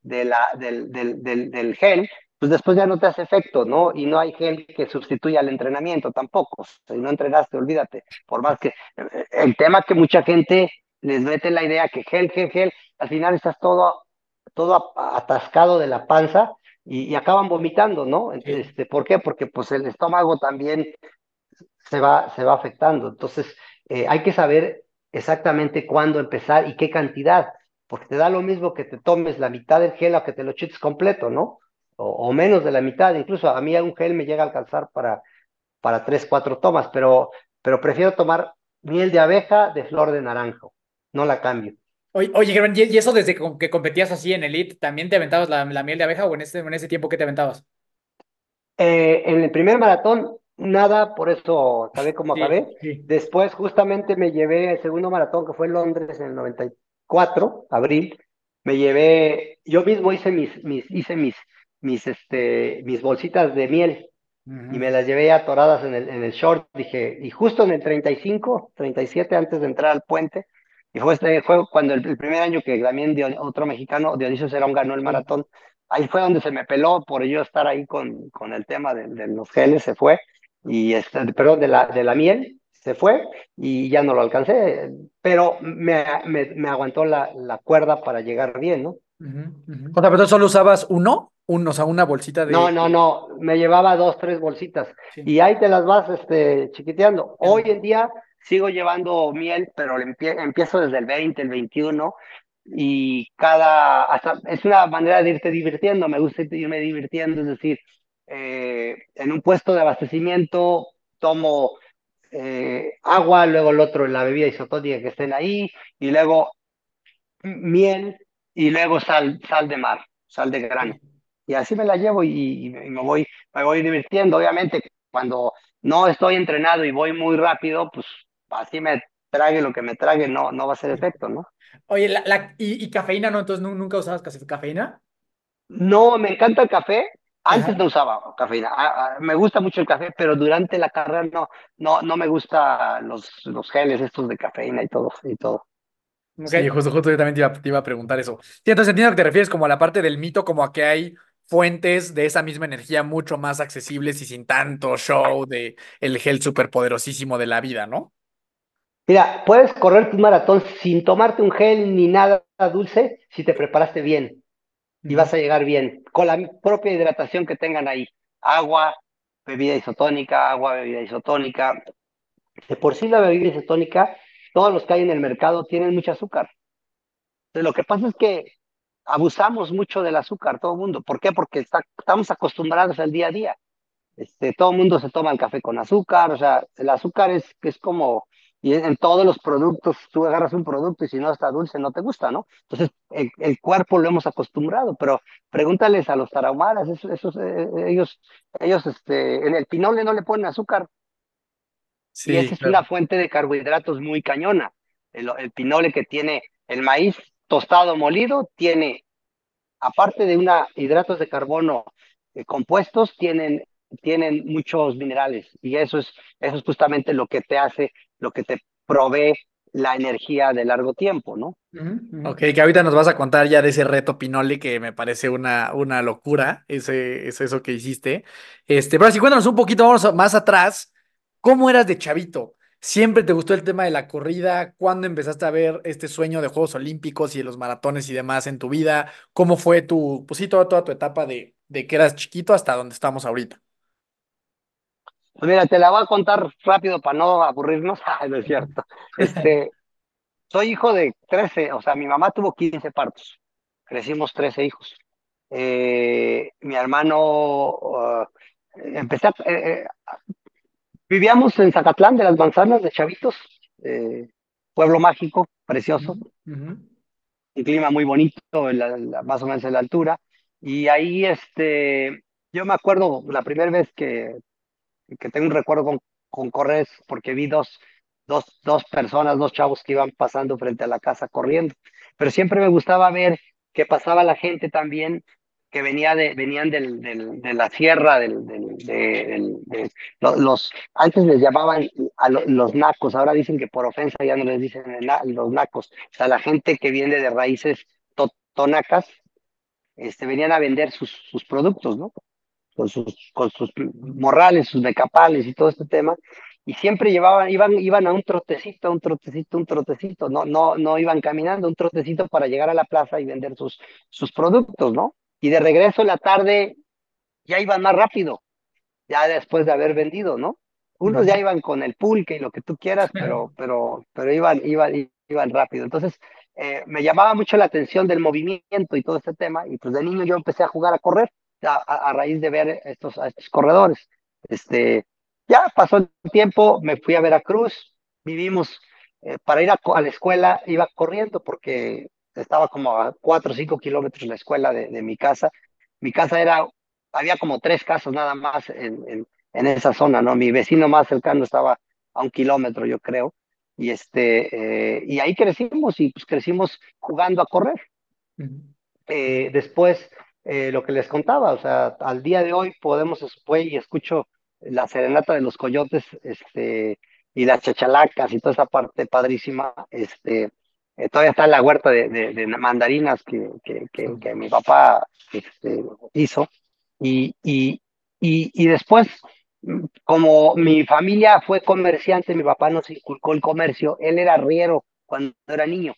de la, del, del, del, del gel, pues después ya no te hace efecto, ¿no? Y no hay gel que sustituya al entrenamiento tampoco. Si no entrenaste, olvídate. Por más que eh, el tema que mucha gente les mete la idea que gel, gel, gel, al final estás todo todo atascado de la panza y, acaban vomitando, ¿no? Este, ¿Por qué? Porque pues el estómago también se va, se va afectando. Entonces, eh, hay que saber exactamente cuándo empezar y qué cantidad, porque te da lo mismo que te tomes la mitad del gel o que te lo chutes completo, ¿no? O, menos de la mitad, incluso a mí un gel me llega a alcanzar para, para tres, cuatro tomas, pero, pero prefiero tomar miel de abeja de flor de naranjo, no la cambio. Oye, oye ¿y eso desde que competías así en Elite, también te aventabas la, miel de abeja o en ese, en ese tiempo que te aventabas? Eh, en el primer maratón, nada, por eso acabé como acabé. Después, justamente me llevé el segundo maratón que fue en Londres en el 94, abril. Me llevé, yo mismo hice mis, mis, hice mis, mis, este, mis bolsitas de miel y me las llevé atoradas en el, en el short. Dije, y justo en el 35, 37, antes de entrar al puente, y fue, este, fue cuando el, primer año que también otro mexicano, Dionisio Cerón, ganó el maratón. Ahí fue donde se me peló por yo estar ahí con, con el tema de, los geles, se fue. Y este, perdón, de la, de la miel, se fue y ya no lo alcancé, pero me, me, aguantó la, la, cuerda para llegar bien, ¿no? O sea, pero solo usabas uno, uno, o sea, una bolsita de. No, no, no, me llevaba dos, tres bolsitas y ahí te las vas este, chiquiteando. Hoy en día sigo llevando miel, pero empiezo desde el 20, el 21 y cada, hasta, es una manera de irte divirtiendo, me gusta irme divirtiendo, es decir, eh, en un puesto de abastecimiento tomo eh, agua, luego el otro la bebida isotónica que estén ahí, y luego miel, y luego sal, sal de mar, sal de grano. Y así me la llevo y, y me, voy, me voy divirtiendo. Obviamente, cuando no estoy entrenado y voy muy rápido, pues así me trague lo que me trague, no, no va a ser efecto, ¿no? Oye, la, y, cafeína no? Entonces, ¿nunca usabas cafeína? No, me encanta el café. Antes no usaba cafeína. Ah, ah, me gusta mucho el café, pero durante la carrera no, no, no me gusta los, los geles estos de cafeína y todo, y todo. Sí, justo, justo yo también te iba, a preguntar eso. Sí, entonces entiendo que te refieres como a la parte del mito, como a que hay fuentes de esa misma energía mucho más accesibles y sin tanto show de el gel superpoderosísimo de la vida, ¿no? Mira, puedes correr tu maratón sin tomarte un gel ni nada dulce si te preparaste bien y vas a llegar bien, con la propia hidratación que tengan ahí. Agua, bebida isotónica, agua, bebida isotónica. De por sí la bebida isotónica, todos los que hay en el mercado tienen mucho azúcar. Entonces, lo que pasa es que abusamos mucho del azúcar, todo el mundo. ¿Por qué? Porque estamos acostumbrados al día a día. Este, todo el mundo se toma el café con azúcar, o sea, el azúcar es, es como y en todos los productos, tú agarras un producto y si no está dulce no te gusta, ¿no? Entonces, el, cuerpo lo hemos acostumbrado, pero pregúntales a los tarahumaras, esos, eh, ellos, ellos, este, en el pinole no le ponen azúcar. Sí, y esa es una fuente de carbohidratos muy cañona. El, el pinole que tiene el maíz tostado molido tiene, aparte de una hidratos de carbono eh, compuestos, tienen tienen muchos minerales y eso es, eso es justamente lo que te hace, lo que te provee la energía de largo tiempo, ¿no? Ok, que ahorita nos vas a contar ya de ese reto Pinoli que me parece una, una locura, ese, es eso que hiciste. Este, pero si cuéntanos un poquito vamos más atrás, ¿cómo eras de chavito? ¿Siempre te gustó el tema de la corrida? ¿Cuándo empezaste a ver este sueño de Juegos Olímpicos y de los maratones y demás en tu vida? ¿Cómo fue tu, pues sí, toda, tu etapa de, de que eras chiquito hasta donde estamos ahorita? Pues mira, te la voy a contar rápido para no aburrirnos. Ah, no es cierto. Este, soy hijo de 13, o sea, mi mamá tuvo 15 partos. Crecimos 13 hijos. Eh, mi hermano, uh, empecé a, eh, eh, vivíamos en Zacatlán de las Manzanas de Chavitos, pueblo mágico, precioso, un clima muy bonito, más o menos en la altura. Y ahí, este, yo me acuerdo la primera vez que que tengo un recuerdo con, con correr porque vi dos, dos, dos personas, dos chavos que iban pasando frente a la casa corriendo. Pero siempre me gustaba ver que pasaba la gente también que venía de, venían del, del, de la sierra, del, del de, los, antes les llamaban a los nacos, ahora dicen que por ofensa ya no les dicen los nacos, o sea, la gente que viene de raíces tonacas, este, venían a vender sus, sus productos, ¿no? con sus, con sus morrales, sus decapales y todo este tema. y siempre llevaban, iban, iban a un trotecito, un trotecito, un trotecito, no, no, no iban caminando, un trotecito para llegar a la plaza y vender sus, sus productos, ¿no? Y de regreso en la tarde ya iban más rápido, ya después de haber vendido, ¿no? Unos ya iban con el pulque y lo que tú quieras, pero, pero, pero iban, iban, iban rápido. Entonces, eh, me llamaba mucho la atención del movimiento y todo este tema, y pues de niño yo empecé a jugar a correr a, a, raíz de ver estos, a estos corredores. Este, ya pasó el tiempo, me fui a Veracruz, vivimos, eh, para ir a, a, la escuela iba corriendo porque estaba como a cuatro o cinco kilómetros la escuela de, de, mi casa. Mi casa era, había como tres casas nada más en, en, en, esa zona, ¿no? Mi vecino más cercano estaba a un kilómetro, yo creo. Y, este, eh, y ahí crecimos y pues crecimos jugando a correr. Uh -huh. eh, después, eh, lo que les contaba, o sea, al día de hoy podemos, después y escucho la serenata de los coyotes, este, y las chachalacas y toda esa parte padrísima, este, eh, todavía está en la huerta de, de, de mandarinas que, que, que, que, mi papá este, hizo, y, y, y, y, después, como mi familia fue comerciante, mi papá nos inculcó el comercio, él era riero cuando era niño,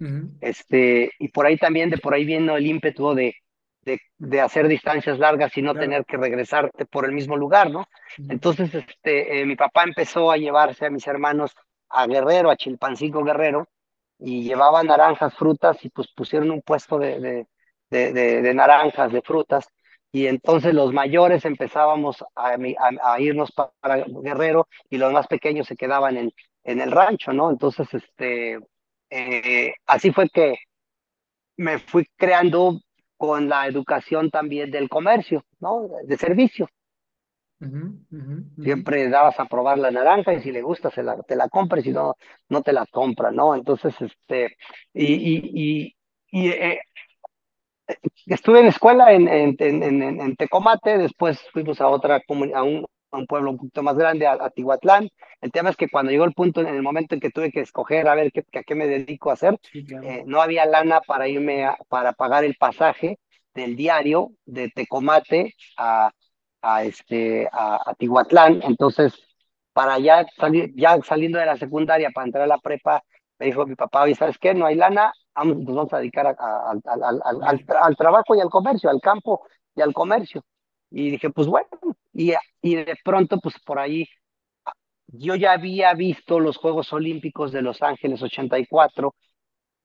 uh -huh. este, y por ahí también, de por ahí viendo el ímpetu de, de, de, hacer distancias largas y no claro. tener que regresarte por el mismo lugar, ¿no? Entonces, este, eh, mi papá empezó a llevarse a mis hermanos a Guerrero, a Chilpancingo Guerrero, y llevaba naranjas, frutas, y pues pusieron un puesto de, de, de, naranjas, de frutas, y entonces los mayores empezábamos a, a, a, irnos para Guerrero y los más pequeños se quedaban en, en el rancho, ¿no? Entonces, este, eh, así fue que me fui creando con la educación también del comercio, ¿no? De servicio. Uh -huh, uh -huh. Siempre dabas a probar la naranja y si le gusta se la, te la compra y si no, no te la compra, ¿no? Entonces, este, y, y, y, y eh, estuve en escuela en, en, en, en, Tecomate, después fuimos a otra a un, a un pueblo un poquito más grande, a, a, Tihuatlán. El tema es que cuando llegó el punto, en el momento en que tuve que escoger a ver qué, a qué me dedico a hacer, sí, claro. eh, no había lana para irme a, para pagar el pasaje del diario de Tecomate a, a este a, a, Tihuatlán. Entonces, para ya salir, ya saliendo de la secundaria para entrar a la prepa, me dijo mi papá, oye, ¿sabes qué? No hay lana, vamos, nos vamos a dedicar a, al, al, al, al, trabajo y al comercio, al campo y al comercio. Y dije, pues bueno, y, y de pronto, pues por ahí, yo ya había visto los Juegos Olímpicos de Los Ángeles 84,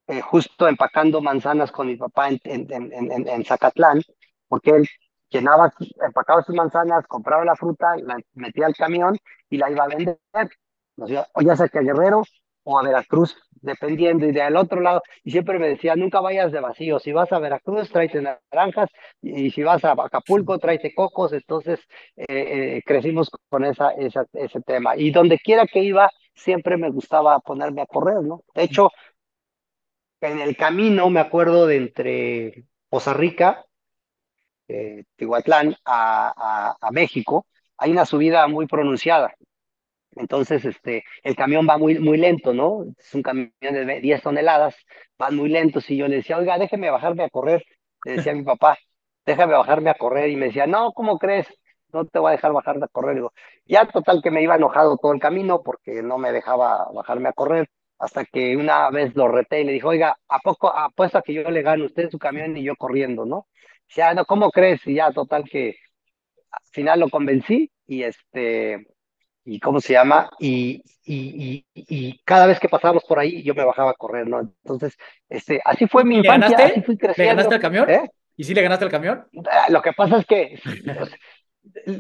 eh, justo empacando manzanas con mi papá en, en, en, en Zacatlán, porque él llenaba, empacaba sus manzanas, compraba la fruta, la metía al camión y la iba a vender. O ya sea que a Guerrero o a Veracruz, dependiendo, y del otro lado, y siempre me decía, nunca vayas de vacío, si vas a Veracruz, tráete naranjas, y, si vas a Acapulco, tráete cocos, entonces eh, eh, crecimos con esa, esa, ese tema, y donde quiera que iba, siempre me gustaba ponerme a correr, ¿no? De hecho, en el camino, me acuerdo de entre Poza Rica, eh, a, a, a México, hay una subida muy pronunciada, entonces, este, el camión va muy, muy lento, ¿no? Es un camión de 10 toneladas, van muy lentos. Y yo le decía, oiga, déjeme bajarme a correr. Le decía a mi papá, déjame bajarme a correr. Y me decía, no, ¿cómo crees? No te voy a dejar bajar a correr. Digo, ya total que me iba enojado todo el camino porque no me dejaba bajarme a correr. Hasta que una vez lo reté y le dijo, oiga, ¿a poco apuesto a que yo le gane usted su camión y yo corriendo, no? Ya, no, ¿cómo crees? Y ya total que al final lo convencí y este y cómo se llama, y, y, y, y, cada vez que pasábamos por ahí yo me bajaba a correr, ¿no? Entonces, este, así fue mi infancia, ganaste? así fui creciendo. ¿Le ganaste el camión? ¿Eh? ¿Y sí le ganaste el camión? Lo que pasa es que pues,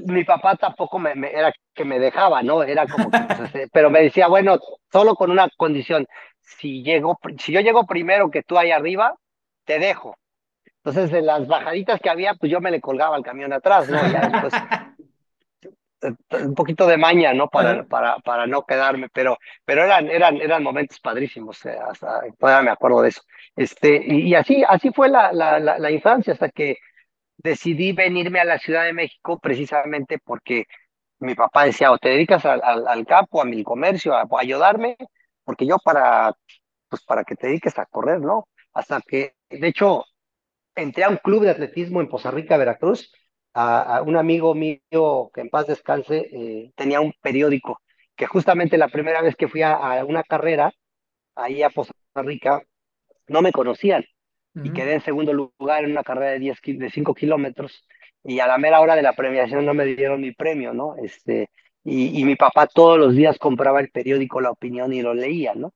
mi papá tampoco me, me, era que me dejaba, ¿no? Era como que, pues, este, pero me decía, bueno, solo con una condición, si llego, si yo llego primero que tú ahí arriba, te dejo. Entonces, en las bajaditas que había, pues yo me le colgaba al camión atrás, ¿no? Ya después, un poquito de maña, ¿no? Para, para, para no quedarme, pero, pero eran, eran, eran momentos padrísimos, eh, hasta todavía me acuerdo de eso. Este, y, y así, así fue la, la, la, la, infancia, hasta que decidí venirme a la Ciudad de México precisamente porque mi papá decía, o te dedicas al, al, al campo, a mi comercio, a, a, ayudarme, porque yo para, pues para que te dediques a correr, ¿no? Hasta que, de hecho, entré a un club de atletismo en Poza Rica, Veracruz, a, a un amigo mío que en paz descanse eh, tenía un periódico que justamente la primera vez que fui a, a una carrera ahí a Costa Rica no me conocían y quedé en segundo lugar en una carrera de 10, ki- de 5 kilómetros y a la mera hora de la premiación no me dieron mi premio, ¿no? Este, y, y mi papá todos los días compraba el periódico La Opinión y lo leía, ¿no?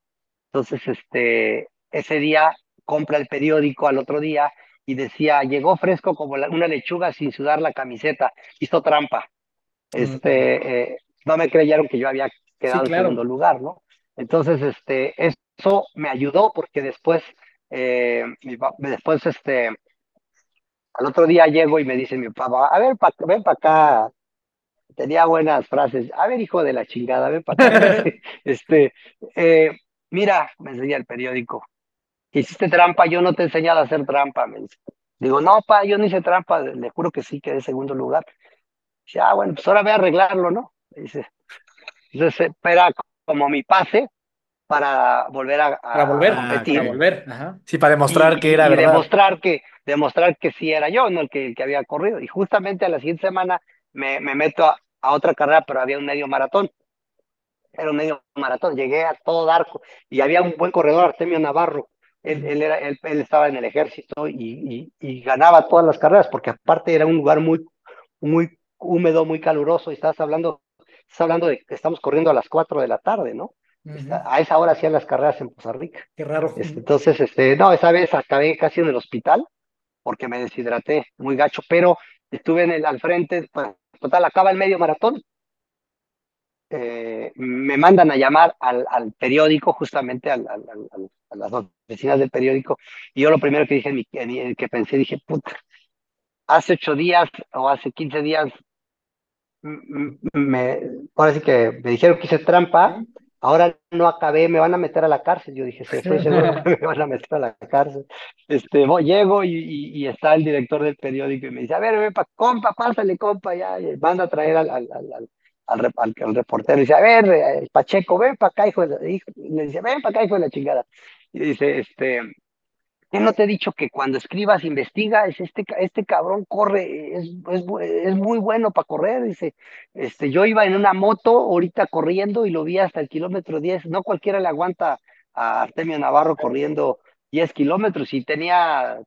Entonces, este, ese día compra el periódico al otro día y decía, llegó fresco como la- una lechuga sin sudar la camiseta, hizo trampa. Este, eh, no me creyeron que yo había Sí, quedado en segundo lugar, ¿no? Entonces, este, eso me ayudó porque después, eh, después, este, al otro día llego y me dice mi papá, a ver, pa- ven para acá, tenía buenas frases, a ver, hijo de la chingada, ven para acá, este, eh, mira, me enseña el periódico, hiciste trampa, yo no te he enseñado a hacer trampa, me dice. Digo, no, pa, yo no hice trampa, le juro que sí, quedé en segundo lugar. Dice, ah, bueno, pues ahora voy a arreglarlo, ¿no? Me dice, entonces espera como mi pase para volver a, Para a- volver, a Ah, competir para volver. Ajá. Sí, para demostrar y, que era y verdad. demostrar que, demostrar que sí era yo, no el que, el que había corrido. Y justamente a la siguiente semana me, me meto a, a otra carrera, pero había un medio maratón. Era un medio maratón, llegué a todo dar y había un buen corredor, Artemio Navarro. Él, era, él, él estaba en el ejército y, y, y ganaba todas las carreras, porque aparte era un lugar muy, muy húmedo, muy caluroso, y estás hablando, estás hablando de que estamos corriendo a las 4 de la tarde, ¿no? A esa hora hacían las carreras en Costa Rica. Qué raro. Este, entonces, este, no, esa vez acabé casi en el hospital porque me deshidraté muy gacho, pero estuve en el, al frente, pues, total, acaba el medio maratón. Eh, me mandan a llamar al, al periódico, justamente al, al- a las oficinas del periódico, y yo lo primero que dije, en mi- en que pensé, dije, puta, hace ocho días o hace 15 días, m- m- me, ahora sí que me dijeron que hice trampa, ahora no acabé, me van a meter a la cárcel. Yo dije, sí, estoy seguro que me van a meter a la cárcel. Este, voy, llego y, y, y está el director del periódico y me dice, a ver, ven pa, compa, pásale, compa, ya, manda a traer al, al, al, al, al, al- reportero y dice, a ver, eh, Pacheco, ven para acá, hijo de la, hijo", le dice, ven para acá, hijo de la chingada. Y dice, este, ¿Qué no te he dicho que cuando escribas, investiga? Es este, este cabrón corre, es, es, es muy bueno para correr. Dice, este, yo iba en una moto ahorita corriendo y lo vi hasta el kilómetro 10. No cualquiera le aguanta a Artemio Navarro corriendo 10 kilómetros y tenía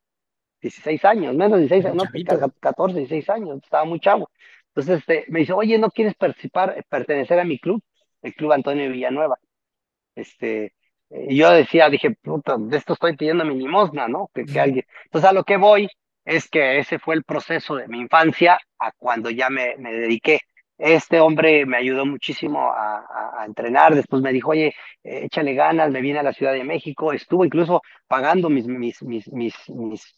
16 años, menos de 16 Era años, no, chavito. 14, 16 años, estaba muy chavo. Entonces este, me dice, oye, ¿no quieres participar, pertenecer a mi club? El club Antonio Villanueva. Este, y yo decía, dije, puta, de esto estoy pidiendo mi limosna, ¿no? Que, alguien. Entonces a lo que voy es que ese fue el proceso de mi infancia a cuando ya me, me dediqué. Este hombre me ayudó muchísimo a, a- a entrenar, después me dijo, oye, eh, échale ganas, me vine a la Ciudad de México, estuvo incluso pagando mis, mis, mis, mis, mis,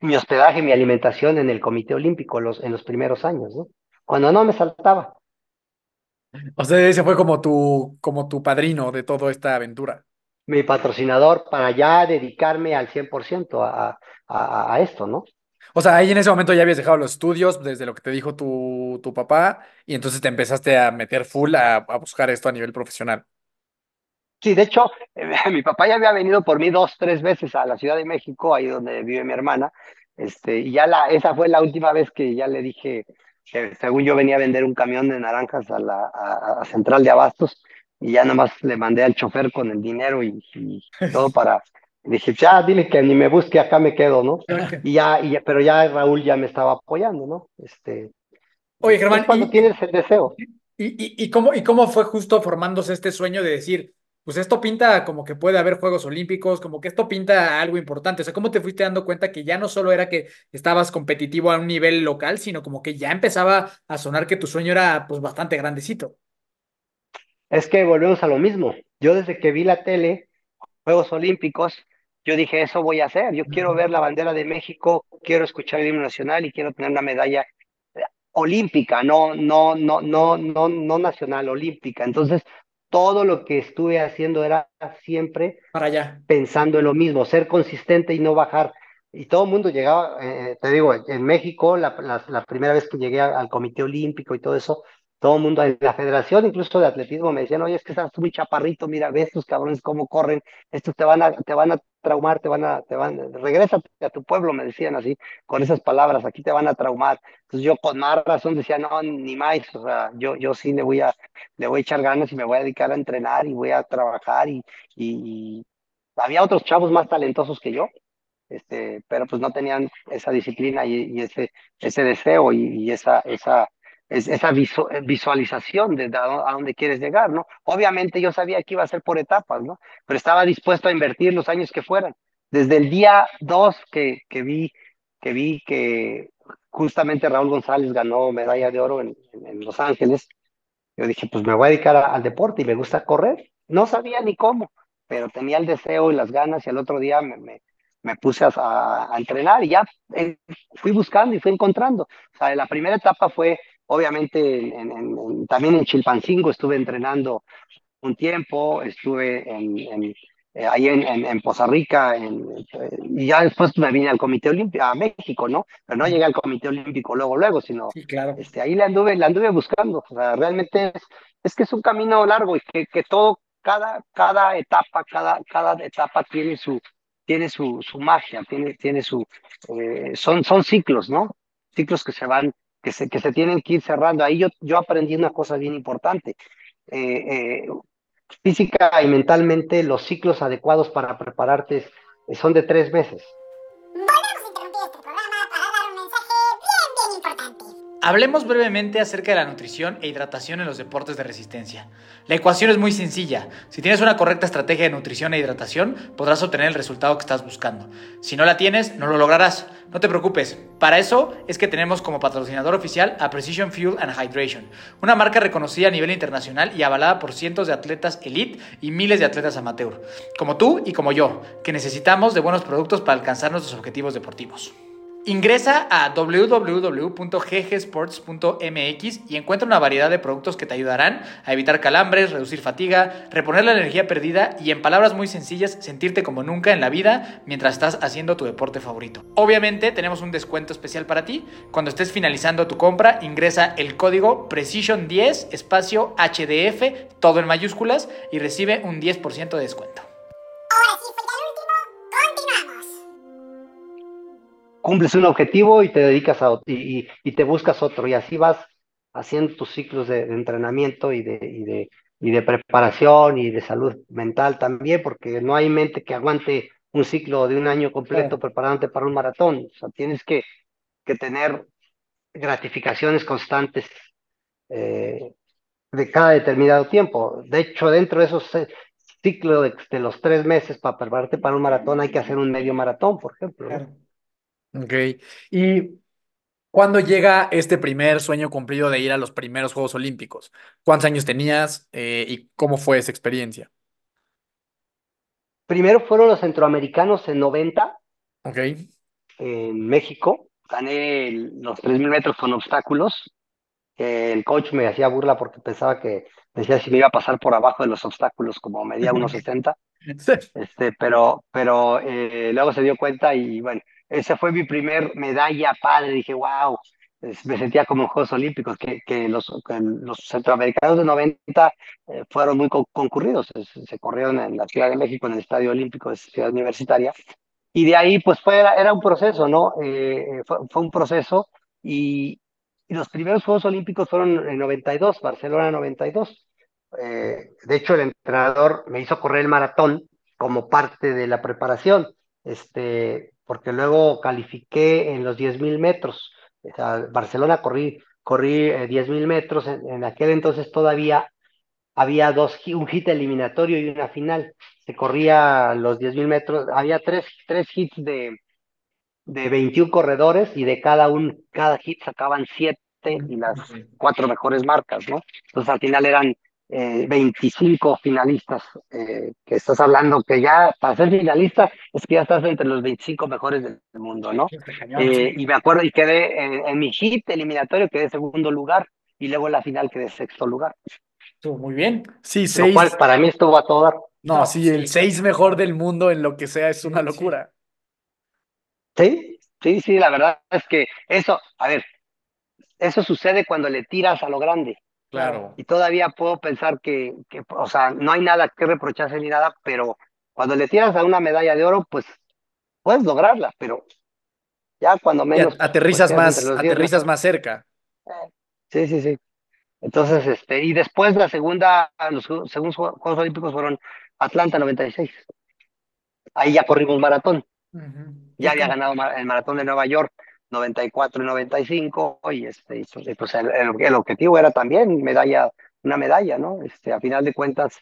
mi hospedaje, mi alimentación en el Comité Olímpico los, en los primeros años, ¿no? Cuando no me saltaba. O sea, ese fue como tu, como tu padrino de toda esta aventura. mi patrocinador para ya dedicarme al 100% a, a, a esto, ¿no? O sea, ahí en ese momento ya habías dejado los estudios desde lo que te dijo tu, tu papá y entonces te empezaste a meter full a, a buscar esto a nivel profesional. Sí, de hecho, eh, mi papá ya había venido por mí dos, tres veces a la Ciudad de México, ahí donde vive mi hermana, este, y ya la, esa fue la última vez que ya le dije que según yo venía a vender un camión de naranjas a la a, a Central de Abastos, y ya nomás le mandé al chofer con el dinero y, y todo para, dije, ya dile que ni me busque, acá me quedo, ¿no? Y ya, y ya- pero ya Raúl ya me estaba apoyando, ¿no? Este, Oye, Germán, cuando y, tienes el deseo. y, y, y cómo, ¿y cómo fue justo formándose este sueño de decir, pues esto pinta como que puede haber Juegos Olímpicos, como que esto pinta algo importante? O sea, ¿cómo te fuiste dando cuenta que ya no solo era que estabas competitivo a un nivel local, sino como que ya empezaba a sonar que tu sueño era pues bastante grandecito? Es que volvemos a lo mismo. Yo desde que vi la tele, Juegos Olímpicos, yo dije, eso voy a hacer. Yo quiero ver la bandera de México, quiero escuchar el himno nacional y quiero tener una medalla eh, olímpica, no, no, no, no, no, no nacional, olímpica. Entonces, todo lo que estuve haciendo era siempre Para allá. pensando en lo mismo, ser consistente y no bajar. Y todo el mundo llegaba, eh, te digo, en México, la, la, la primera vez que llegué a- al Comité Olímpico y todo eso, todo el mundo en la federación, incluso de atletismo, me decían, oye, es que estás muy chaparrito, mira, ves estos cabrones cómo corren, estos te van a, te van a traumar, te van a, te van, regrésate a tu pueblo, me decían así, con esas palabras, aquí te van a traumar. Entonces yo con más razón decía, no, ni más, o sea, yo, yo sí le voy a, le voy a echar ganas y me voy a dedicar a entrenar y voy a trabajar y, y, y había otros chavos más talentosos que yo, este, pero pues no tenían esa disciplina y, y ese, ese deseo y esa, esa, es, esa visu- visualización de a dónde quieres llegar, ¿no? Obviamente yo sabía que iba a ser por etapas, ¿no? Pero estaba dispuesto a invertir los años que fueran. Desde el día 2 que, que vi que vi que justamente Raúl González ganó medalla de oro en, en- en Los Ángeles, yo dije, pues me voy a dedicar a- al deporte y me gusta correr. No sabía ni cómo, pero tenía el deseo y las ganas y el otro día me, me, me puse a- a entrenar y ya eh, fui buscando y fui encontrando. O sea, la primera etapa fue, obviamente, en, en- en- también en Chilpancingo estuve entrenando un tiempo, estuve en, eh, ahí en, en, en Poza Rica, en, eh, y ya después me vine al Comité Olímpico, a México, ¿no? Pero no llegué al Comité Olímpico luego, luego, sino Sí, claro. este, ahí la anduve, la anduve buscando. O sea, realmente es, es que es un camino largo y que, que todo, cada, cada etapa, cada, cada etapa tiene su, tiene su, su magia, tiene, tiene su, eh, son, son ciclos, ¿no? Ciclos que se van, que se, que se tienen que ir cerrando. Ahí yo, yo aprendí una cosa bien importante. Eh, eh, física y mentalmente, los ciclos adecuados para prepararte son de tres meses. Hablemos brevemente acerca de la nutrición e hidratación en los deportes de resistencia. La ecuación es muy sencilla. Si tienes una correcta estrategia de nutrición e hidratación, podrás obtener el resultado que estás buscando. Si no la tienes, no lo lograrás. No te preocupes. Para eso es que tenemos como patrocinador oficial a Precision Fuel and Hydration, una marca reconocida a nivel internacional y avalada por cientos de atletas elite y miles de atletas amateur, como tú y como yo, que necesitamos de buenos productos para alcanzar nuestros objetivos deportivos. Ingresa a www.ggsports.mx y encuentra una variedad de productos que te ayudarán a evitar calambres, reducir fatiga, reponer la energía perdida y en palabras muy sencillas sentirte como nunca en la vida mientras estás haciendo tu deporte favorito. Obviamente tenemos un descuento especial para ti. Cuando estés finalizando tu compra, ingresa el código Precision10 espacio HDF, todo en mayúsculas y recibe un 10% de descuento. Ahora sí Cumples un objetivo y te dedicas a ot- y, te buscas otro, y así vas haciendo tus ciclos de, de entrenamiento y de, y de, y de preparación y de salud mental también, porque no hay mente que aguante un ciclo de un año completo preparándote para un maratón. O sea, tienes que, que tener gratificaciones constantes eh, de cada determinado tiempo. De hecho, dentro de esos eh, ciclos de, de los tres meses para prepararte para un maratón, hay que hacer un medio maratón, por ejemplo, ¿no? Ok. ¿Y cuándo llega este primer sueño cumplido de ir a los primeros Juegos Olímpicos? ¿Cuántos años tenías eh, y cómo fue esa experiencia? Primero fueron los centroamericanos en 90 Ok. en México. Gané los 3.000 metros con obstáculos. El coach me hacía burla porque pensaba que decía si me iba a pasar por abajo de los obstáculos, como medía 1.60. Este, pero, pero eh, luego se dio cuenta y bueno, esa fue mi primer medalla padre. Dije, wow, me sentía como en Juegos Olímpicos, que, que los, que los centroamericanos de 90 eh, fueron muy co- concurridos. Se, se corrieron en la Ciudad de México, en el Estadio Olímpico de Ciudad Universitaria. Y de ahí, pues fue, era, un proceso, ¿no? Eh, fue, fue un proceso y, y los primeros Juegos Olímpicos fueron en 92, Barcelona 92. Eh, de hecho, el entrenador me hizo correr el maratón como parte de la preparación, este, porque luego califiqué en los 10.000 metros. O sea, Barcelona corrí, corrí eh, 10.000 metros, en, en aquel entonces todavía había dos, un hit eliminatorio y una final. Se corría los 10.000 metros, había tres, tres hits de, de 21 corredores y de cada un, cada hit sacaban siete y las cuatro mejores marcas, ¿no? Entonces al final eran eh, 25 finalistas, eh, que estás hablando que ya para ser finalista es que ya estás entre los 25 mejores del mundo, ¿no? Eh, y me acuerdo y quedé en, en mi hit eliminatorio, quedé segundo lugar y luego en la final quedé sexto lugar, Estuvo muy bien. Sí, lo seis. cual para mí estuvo a todo dar. No, No, sí, sí. el seis mejor del mundo en lo que sea es una locura. Sí, sí, sí, la verdad es que eso, a ver, eso sucede cuando le tiras a lo grande. Claro. Y todavía puedo pensar que, que, o sea, no hay nada que reprocharse ni nada, pero cuando le tiras a una medalla de oro, pues puedes lograrla, pero ya cuando menos, aterrizas más, aterrizas más cerca. Sí, sí, sí. Entonces, este, y después la segunda, los segundos Jue- Juegos Olímpicos fueron Atlanta 96. Ahí ya corrimos maratón. Ya ¿Y había ganado el maratón de Nueva York 94 y 95 y este, y pues, pues el, el- el objetivo era también medalla, una medalla, ¿no? Este, a final de cuentas,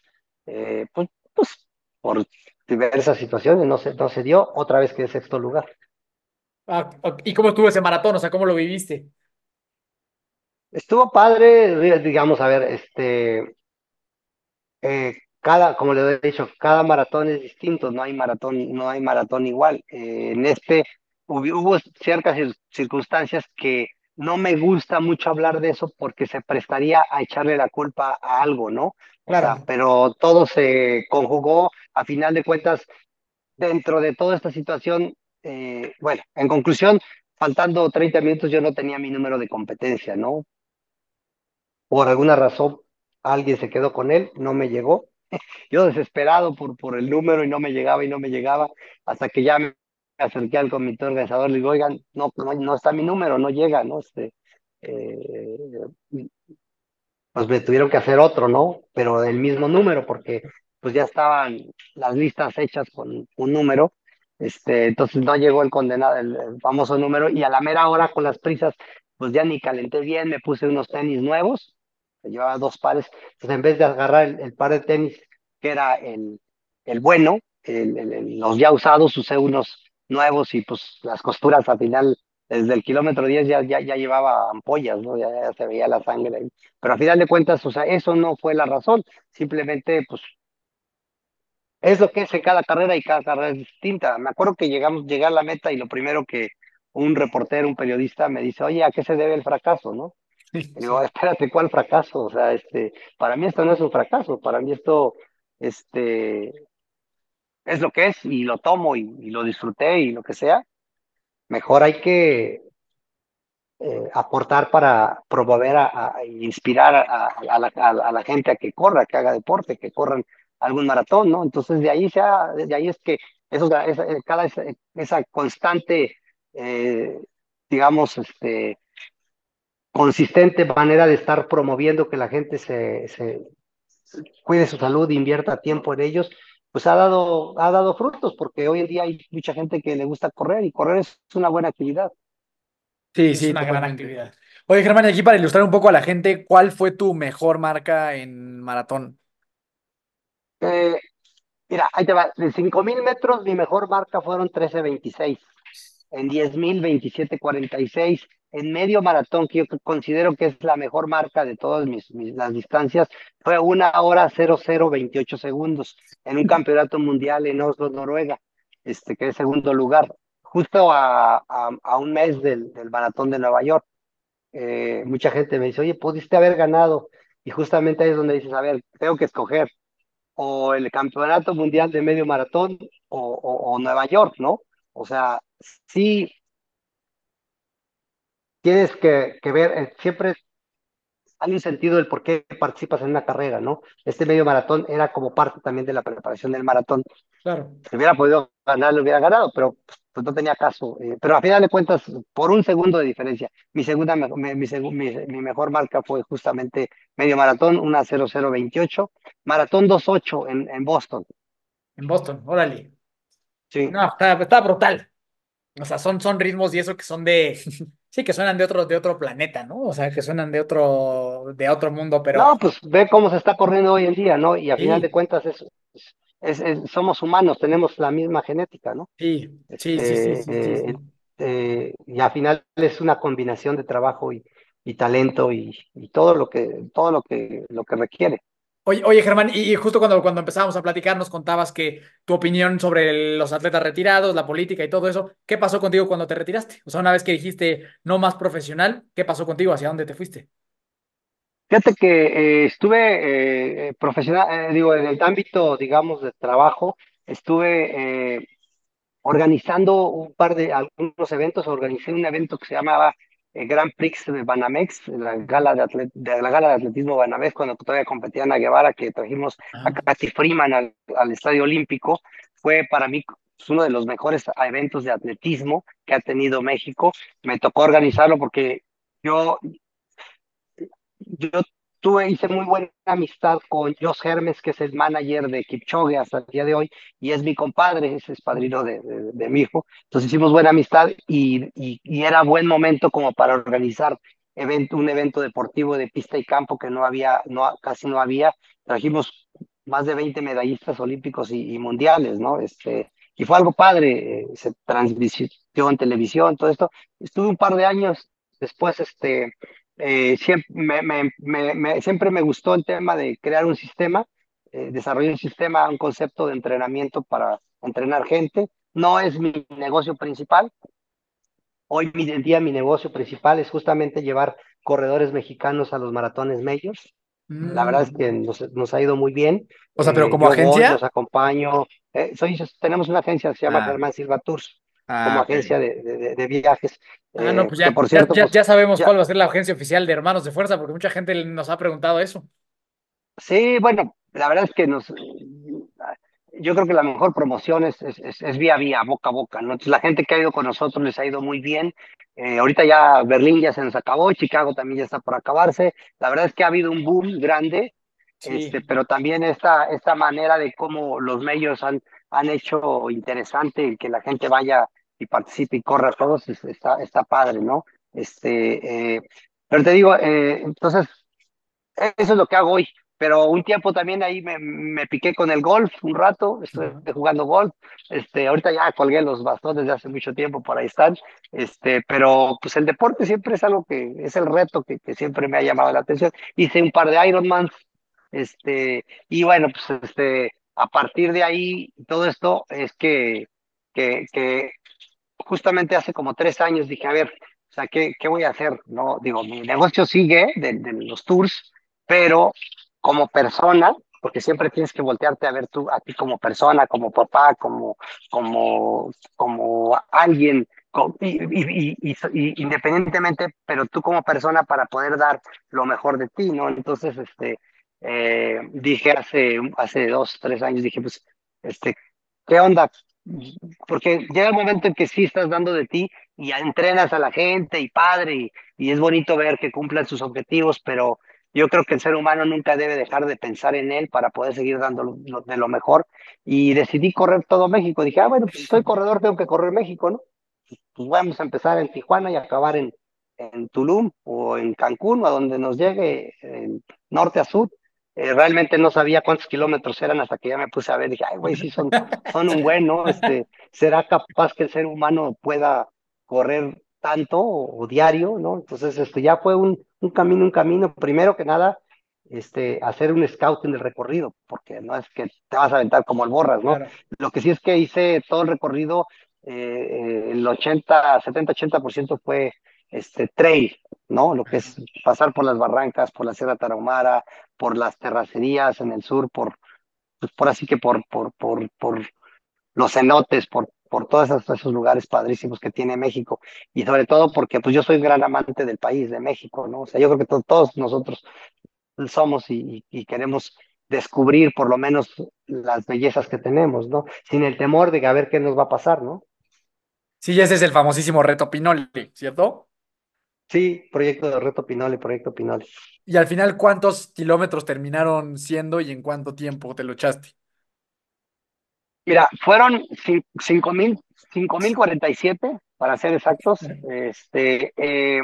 eh, pues, pues por diversas situaciones no se, no se dio, otra vez que sexto lugar. Ah. ¿Y cómo estuvo ese maratón? O sea, ¿cómo lo viviste? Estuvo padre, digamos, a ver, este, eh, cada, como le he dicho, cada maratón es distinto, no hay maratón, no hay maratón igual. Eh, en este hubo ciertas cir- circunstancias que no me gusta mucho hablar de eso porque se prestaría a echarle la culpa a algo, ¿no? O sea, Claro. pero todo se conjugó, a final de cuentas, dentro de toda esta situación, eh, bueno, en conclusión, faltando 30 minutos yo no tenía mi número de competencia, ¿no? Por alguna razón alguien se quedó con él, no me llegó. Yo desesperado por, por el número y no me llegaba y no me llegaba, hasta que ya me acerqué al comité organizador, le digo, oigan, no, no, no está mi número, no llega, ¿no? Este, eh, pues me tuvieron que hacer otro, ¿no? Pero del mismo número, porque pues ya estaban las listas hechas con un número, este, entonces no llegó el condenado, el, famoso número, y a la mera hora con las prisas, pues ya ni calenté bien, me puse unos tenis nuevos, llevaba dos pares, entonces en vez de agarrar el, par de tenis que era el, el bueno, los ya usados, usé unos nuevos y pues las costuras al final, desde el kilómetro 10 ya, ya, ya llevaba ampollas, ¿no? Ya, ya se veía la sangre ahí. Pero a final de cuentas, o sea, eso no fue la razón, simplemente pues es lo que es en cada carrera y cada carrera es distinta. Me acuerdo que llegamos, llegué a la meta y lo primero que un reportero, un periodista me dice, oye, ¿a qué se debe el fracaso, no? Y digo, espérate, ¿cuál fracaso? O sea, este, para mí esto no es un fracaso, para mí esto, este, es lo que es y lo tomo y, lo disfruté y lo que sea. Mejor hay que eh, aportar para promover a, inspirar a, la, gente a que corra, que haga deporte, que corran algún maratón, ¿no? Entonces de ahí sea, de ahí es que eso, esa, cada esa constante, eh, digamos, este, consistente manera de estar promoviendo que la gente se, se cuide su salud, invierta tiempo en ellos, pues ha dado, ha dado frutos, porque hoy en día hay mucha gente que le gusta correr y correr es una buena actividad. Sí, Es sí, una gran actividad. Oye, Germán, y aquí para ilustrar un poco a la gente, ¿cuál fue tu mejor marca en maratón? Eh, Mira, ahí te va. De 5000 metros, mi mejor marca fueron 13.26. En 10.000, 27.46. En medio maratón, que yo considero que es la mejor marca de todas mis, mis- las distancias, fue una hora 0028 segundos en un campeonato mundial en Oslo, Noruega, este, que es segundo lugar, justo a, a, a un mes del, del maratón de Nueva York. Eh, mucha gente me dice, oye, pudiste haber ganado. Y justamente ahí es donde dices, a ver, tengo que escoger o el Campeonato Mundial de Medio Maratón o, o, o Nueva York, ¿no? O sea, sí tienes que, que ver, eh, siempre hay un sentido del por qué participas en una carrera, ¿no? Este medio maratón era como parte también de la preparación del maratón. Claro. Si hubiera podido ganar, lo hubiera ganado, pero pues no tenía caso. Eh, pero a final de cuentas, por un segundo de diferencia, mi segunda, mi, mejor marca fue justamente medio maratón, una 0028, maratón 28 en, en Boston. En Boston, órale. Sí. No, está brutal. O sea, son, son ritmos y eso que son de. Sí, que suenan de otro, de otro planeta, ¿no? O sea, que suenan de otro, de otro mundo, pero. No, pues ve cómo se está corriendo hoy en día, ¿no? Y a final de cuentas es, es, es- somos humanos, tenemos la misma genética, ¿no? sí, sí, sí, sí, sí, sí, Este, sí. eh, y al final es una combinación de trabajo y, y talento y, y todo lo que, todo lo que, lo que requiere. Oye, oye, Germán, y, justo cuando, cuando empezábamos a platicar nos contabas que tu opinión sobre los atletas retirados, la política y todo eso, ¿qué pasó contigo cuando te retiraste? O sea, una vez que dijiste no más profesional, ¿qué pasó contigo? ¿Hacia dónde te fuiste? Fíjate que eh, estuve eh, profesional, eh, digo, en el ámbito, digamos, de trabajo, estuve organizando un par de algunos eventos, organicé un evento que se llamaba eh, Grand Prix de Banamex, la gala de, atlet- de la gala de atletismo Banamex, cuando todavía competía Ana Guevara, que trajimos a Katy Freeman al, al Estadio Olímpico, fue para mí uno de los mejores eventos de atletismo que ha tenido México. Me tocó organizarlo porque yo, yo tuve, hice muy buena amistad con Jos Hermes, que es el manager de Kipchoge hasta el día de hoy, y es mi compadre, ese es padrino de, de, de mi hijo. Entonces hicimos buena amistad y, y, y era buen momento como para organizar evento, un evento deportivo de pista y campo que no había, no, casi no había. Trajimos más de 20 medallistas olímpicos y, y mundiales, ¿no? Este, y fue algo padre, eh, se transmitió en televisión, todo esto. Estuve un par de años después, este, eh, siempre, me, me, me, me- siempre me gustó el tema de crear un sistema, eh, desarrollar un sistema, un concepto de entrenamiento para entrenar gente. No es mi negocio principal. Hoy mi en día mi negocio principal es justamente llevar corredores mexicanos a los maratones majors. La verdad es que nos, nos ha ido muy bien. O sea, pero Eh, como yo voy, agencia. los acompaño. Soy, tenemos una agencia que se llama Ah. Germán Silva Tours, Ah, como ok. agencia de, de, de viajes. Ah, no, eh, pues que ya, por ya- cierto, ya, pues, ya sabemos ya- cuál va a ser la agencia oficial de Hermanos de Fuerza, porque mucha gente nos ha preguntado eso. Sí, bueno, la verdad es que nos, yo creo que la mejor promoción es, es, es, es vía a vía, boca a boca, ¿no? Entonces la gente que ha ido con nosotros les ha ido muy bien. Eh, ahorita ya Berlín ya se nos acabó, Chicago también ya está por acabarse. La verdad es que ha habido un boom grande, Sí. este, pero también esta, esta manera de cómo los medios han, han hecho interesante que la gente vaya y participe y corra todos, es- está, está padre, ¿no? Este, eh, pero te digo, eh, entonces eso es lo que hago hoy. Pero un tiempo también ahí me, me piqué con el golf un rato, estuve jugando golf. Este, ahorita ya colgué los bastones de hace mucho tiempo, por ahí están. Este, pero pues el deporte siempre es algo que es el reto que, que siempre me ha llamado la atención. Hice un par de Ironmans, este, y bueno, pues este, a partir de ahí, todo esto es que, que, que justamente hace como tres años dije, a ver, o sea, ¿qué, qué voy a hacer? No, digo, mi negocio sigue de, los tours, pero como persona, porque siempre tienes que voltearte a ver tú, a ti como persona, como papá, como, como, como alguien, y independientemente, pero tú como persona para poder dar lo mejor de ti, ¿no? Entonces, este, eh, dije hace, hace dos, tres años, dije, pues, este, ¿qué onda? Porque llega el momento en que sí estás dando de ti y entrenas a la gente y padre, y, es bonito ver que cumplan sus objetivos, pero yo creo que el ser humano nunca debe dejar de pensar en él para poder seguir dando de lo mejor. Y decidí correr todo México. Dije, ah, bueno, pues soy corredor, tengo que correr México, ¿no? Pues vamos a empezar en Tijuana y acabar en, en Tulum o en Cancún o a donde nos llegue, norte a sur. Eh, realmente no sabía cuántos kilómetros eran hasta que ya me puse a ver. Dije, ay, güey, sí son, son un buen, ¿no? Este, ¿será capaz que el ser humano pueda correr tanto o, o diario, ¿no? Entonces, este, ya fue un, un camino, un camino. Primero que nada, este, hacer un scouting del recorrido, porque no es que te vas a aventar como el borras, ¿no? Claro. Lo que sí es que hice todo el recorrido, eh, el 80, 70, 80% fue este trail, ¿no? Lo que es pasar por las barrancas, por la Sierra Tarahumara, por las terracerías en el sur, por, pues por así que por, por, por, por los cenotes, por, por todos esos, esos lugares padrísimos que tiene México. Y sobre todo porque pues yo soy un gran amante del país, de México, ¿no? O sea, yo creo que to- todos nosotros somos y, y- y queremos descubrir por lo menos las bellezas que tenemos, ¿no? Sin el temor de que a ver qué nos va a pasar, ¿no? Sí, ese es el famosísimo reto Pinoli, ¿cierto? Sí, proyecto de Reto Pinole, proyecto Pinole. Y al final, ¿cuántos kilómetros terminaron siendo y en cuánto tiempo te lo echaste? Mira, fueron cin- cinco mil, cinco mil cuarenta y siete, para ser exactos. Este, eh,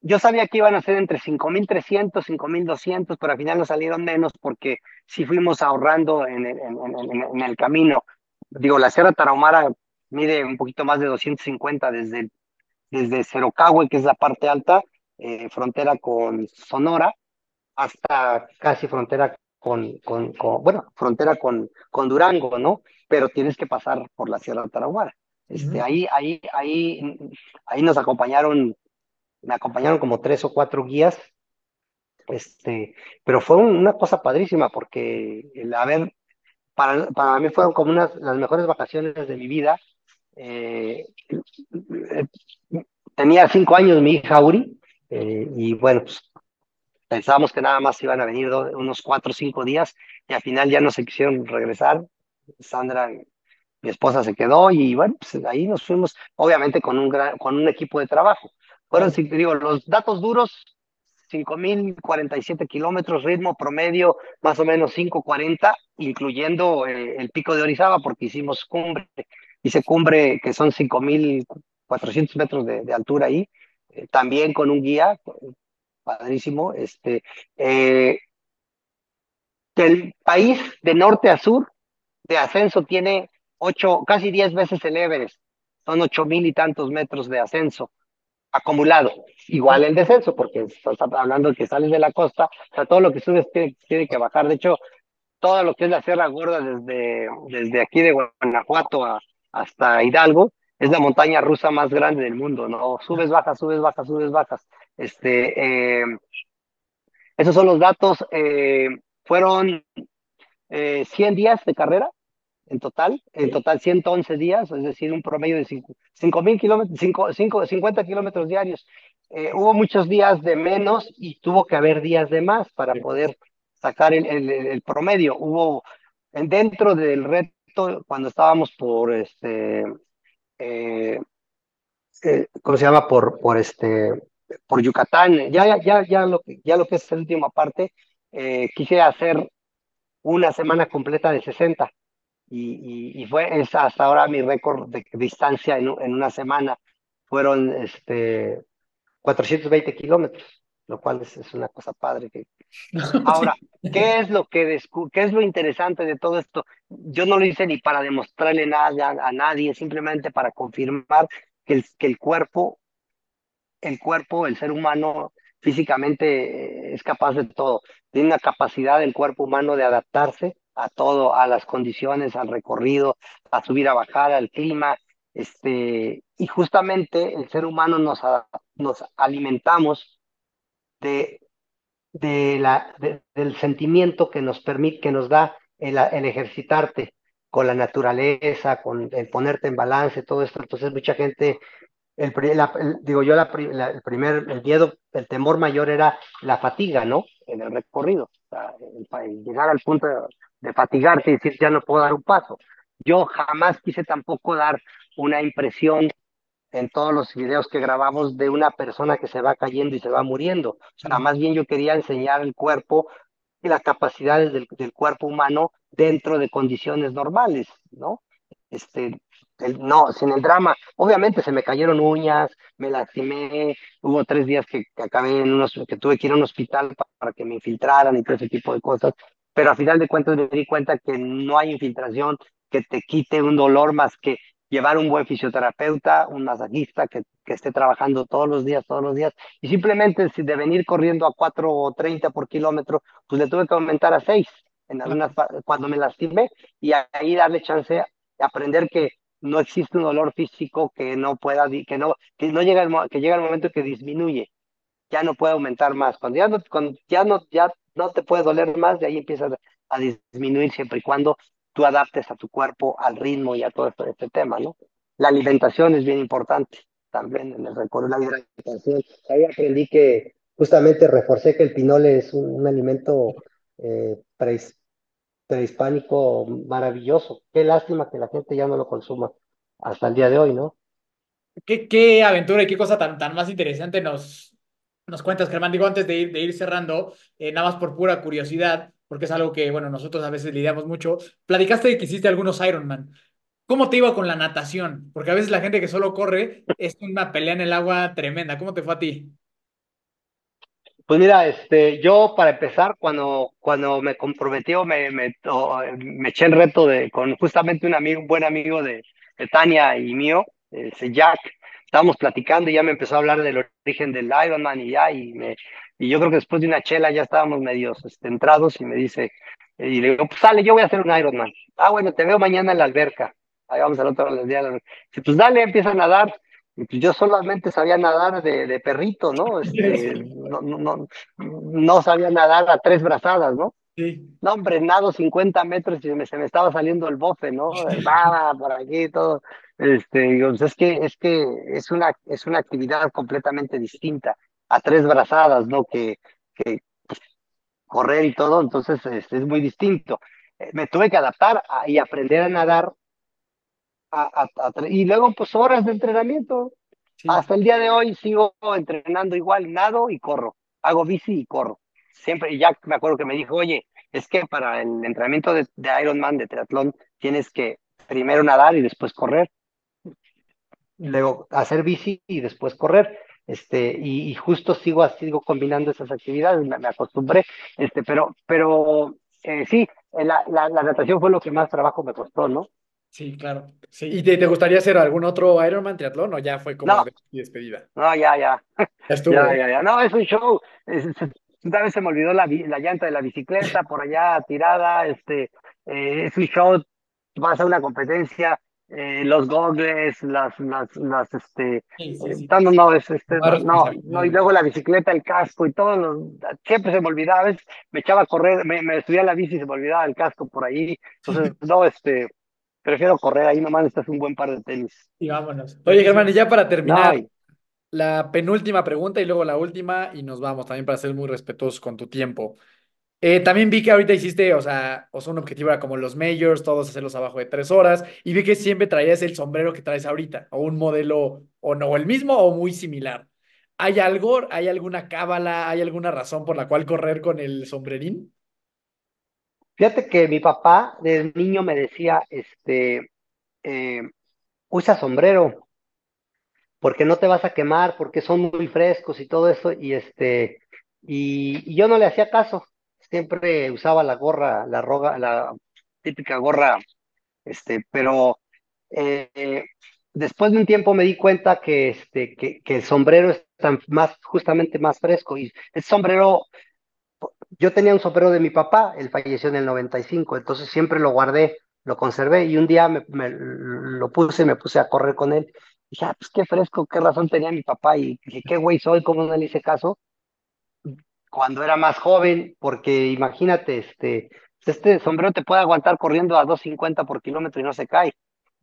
yo sabía que iban a ser entre cinco mil trescientos, cinco mil doscientos, pero al final nos salieron menos porque sí fuimos ahorrando en el, en, en- en- en el camino. Digo, la Sierra Tarahumara mide un poquito más de 250 desde, desde Cerocahue, que es la parte alta, eh, frontera con Sonora, hasta casi frontera con, con, con- bueno, frontera con, con Durango, ¿no? Pero tienes que pasar por la Sierra Tarahumara. Este, Ujú. ahí, ahí, ahí, ahí nos acompañaron, me acompañaron como tres o cuatro guías, este, pero fue un- una cosa padrísima porque el haber, para, para mí fueron como unas, las mejores vacaciones de mi vida. Eh, tenía cinco años mi hija Uri, eh, y bueno, pues pensábamos que nada más iban a venir unos cuatro o cinco días, y al final ya no se quisieron regresar. Sandra, mi esposa, se quedó, y bueno, pues ahí nos fuimos, obviamente con un con un equipo de trabajo. Fueron, digo, los datos duros, 5.047 kilómetros, ritmo promedio más o menos 5.40, incluyendo eh, el pico de Orizaba, porque hicimos cumbre, hice cumbre que son 5.400 metros de, altura ahí, eh, también con un guía, padrísimo. Este, eh, el país de norte a sur de ascenso tiene ocho, casi 10 veces el Everest, son ocho mil y tantos metros de ascenso acumulado. Igual el descenso, porque estás hablando que sales de la costa, o sea, todo lo que subes tiene, tiene que bajar. De hecho, todo lo que es la Sierra Gorda desde, desde aquí de Guanajuato a- hasta Hidalgo es la montaña rusa más grande del mundo, ¿no? Subes, bajas, subes, bajas, subes, bajas. Este, eh, esos son los datos. eh, fueron eh, 100 días de carrera en total, en total 111 días, es decir, un promedio de 5 mil kilómetros, 5, 5, 50 kilómetros diarios. Eh, hubo muchos días de menos y tuvo que haber días de más para poder sacar el, el, el promedio. Hubo en- dentro del reto, cuando estábamos por este, eh, eh, ¿cómo se llama? Por, por este, por Yucatán, ya, ya, ya, lo que, ya lo que es la última parte, eh, quise hacer una semana completa de 60 y, fue es hasta ahora mi récord de distancia en, en una semana. Fueron este, 420 kilómetros, lo cual es, es una cosa padre. Que... Ahora, ¿qué es, lo que descu- ¿qué es lo interesante de todo esto? Yo no lo hice ni para demostrarle nada a, a nadie, simplemente para confirmar que el, que el cuerpo, el cuerpo, el ser humano físicamente eh, es capaz de todo. Tiene una capacidad el cuerpo humano de adaptarse a todo, a las condiciones, al recorrido, a subir, a bajar, al clima. Este, y justamente el ser humano nos, nos alimentamos de, la, de- del sentimiento que nos permite, que nos da el, ejercitarte con la naturaleza, con el ponerte en balance, todo esto. Entonces mucha gente el, la- digo yo, la, la- el primer, el miedo, el temor mayor era la fatiga, ¿no? En el recorrido, o el llegar al punto de, fatigarte y decir, ya no puedo dar un paso. Yo jamás quise tampoco dar una impresión en todos los videos que grabamos de una persona que se va cayendo y se va muriendo. O sea, más bien yo quería enseñar el cuerpo y las capacidades del, del cuerpo humano dentro de condiciones normales, ¿no? Este, el- no, sin el drama. Obviamente se me cayeron uñas, me lastimé, hubo tres días que, que acabé en unos, que tuve que ir a un hospital pa- para que me infiltraran y todo ese tipo de cosas, pero a final de cuentas me di cuenta que no hay infiltración que te quite un dolor más que llevar un buen fisioterapeuta, un masajista que, que esté trabajando todos los días, todos los días, y simplemente si de venir corriendo a 4.30 por kilómetro, pues le tuve que aumentar a 6 en algunas, cuando me lastimé, y ahí darle chance de aprender que no existe un dolor físico que no pueda, que no, que no llega el, que llega el momento que disminuye, ya no puede aumentar más. Cuando ya no, cuando ya no, ya no te puede doler más, de ahí empieza a disminuir siempre y cuando tú adaptes a tu cuerpo al ritmo y a todo este tema, ¿no? La alimentación es bien importante también en el recorrido, la hidratación. Ahí aprendí que justamente reforcé que el pinole es un, alimento eh, prehis- prehispánico maravilloso. Qué lástima que la gente ya no lo consuma hasta el día de hoy, ¿no? ¿Qué, qué aventura y qué cosa tan, tan más interesante nos, nos cuentas, Germán? Digo, antes de ir, de ir cerrando, eh, nada más por pura curiosidad, porque es algo que, bueno, nosotros a veces lidiamos mucho. Platicaste de que hiciste algunos Ironman. ¿Cómo te iba con la natación? Porque a veces la gente que solo corre es una pelea en el agua tremenda. ¿Cómo te fue a ti? Pues mira, este, yo para empezar, cuando, cuando me comprometió, me, me, me eché el reto de, con justamente un amigo, un buen amigo de, de Tania y mío, ese Jack, estábamos platicando y ya me empezó a hablar del origen del Ironman y ya, y, me, y yo creo que después de una chela ya estábamos medios este, entrados y me dice, y le digo, pues sale, yo voy a hacer un Ironman. Ah, bueno, te veo mañana en la alberca. Ahí vamos al otro día. Dice, pues dale, empieza a nadar. Y pues yo solamente sabía nadar de, de perrito, ¿no? Este, no, no, no, no sabía nadar a tres brazadas, ¿no? Sí. No, hombre, nado 50 metros y se me, se me estaba saliendo el bofe, ¿no? Va, por aquí todo. Este, digo, pues es que, es que es una, es una actividad completamente distinta a tres brazadas, ¿no? Que, que pues, correr y todo, entonces este, es muy distinto. Eh, Me tuve que adaptar a- y aprender a nadar a, y luego pues horas de entrenamiento. Sí. Hasta el día de hoy sigo entrenando igual, nado y corro. Hago bici y corro. Siempre, y Jack me acuerdo que me dijo, oye, es que para el entrenamiento de, de Ironman, de triatlón, tienes que primero nadar y después correr. Luego hacer bici y después correr. Este, y, y justo sigo, así, sigo combinando esas actividades, me, me acostumbré. Este, pero, pero eh, sí, la, la, la natación fue lo que más trabajo me costó, ¿no? Sí, claro. Sí. ¿Y te, te gustaría hacer algún otro Ironman triatlón o ya fue como No. de despedida? No, ya, ya. Ya estuvo. Ya, ya, ya. No, es un show. Es- es- una vez se me olvidó la, la llanta de la bicicleta por allá tirada. Este, eh, es un show. Vas a una competencia, eh, los gogles, las, las, las, este, Sí, sí, eh, sí. no, es, este, no, no, y luego la bicicleta, el casco y todo, los- siempre se me olvidaba, a veces me echaba a correr, me, me subía a la bici y se me olvidaba el casco por ahí. Entonces, no, este, prefiero correr ahí nomás, estás un buen par de tenis. Y vámonos. Oye, Germán, y ya para No, terminar, y- la penúltima pregunta y luego la última y nos vamos también para ser muy respetuosos con tu tiempo. Eh, también vi que ahorita hiciste, o sea, o sea, un objetivo era como los majors, todos hacerlos abajo de tres horas, y vi que siempre traías el sombrero que traes ahorita, o un modelo, o no, el mismo o muy similar. ¿Hay algo, hay alguna cábala, hay alguna razón por la cual correr con el sombrerín? Fíjate que mi papá de niño me decía, este, eh, usa sombrero, porque no te vas a quemar, porque son muy frescos y todo eso, y este, y yo no le hacía caso, siempre usaba la gorra, la roga, la típica gorra, este, pero eh, eh, después de un tiempo me di cuenta que, este, que, que el sombrero es tan más, justamente más fresco, y el sombrero yo tenía un sombrero de mi papá, él falleció en el 95, entonces siempre lo guardé, lo conservé y un día me, lo puse, me puse a correr con él. Dije, ah, pues qué fresco, qué razón tenía mi papá y qué güey soy, cómo no le hice caso cuando era más joven, porque imagínate, este, este sombrero te puede aguantar corriendo a 250 por kilómetro y no se cae.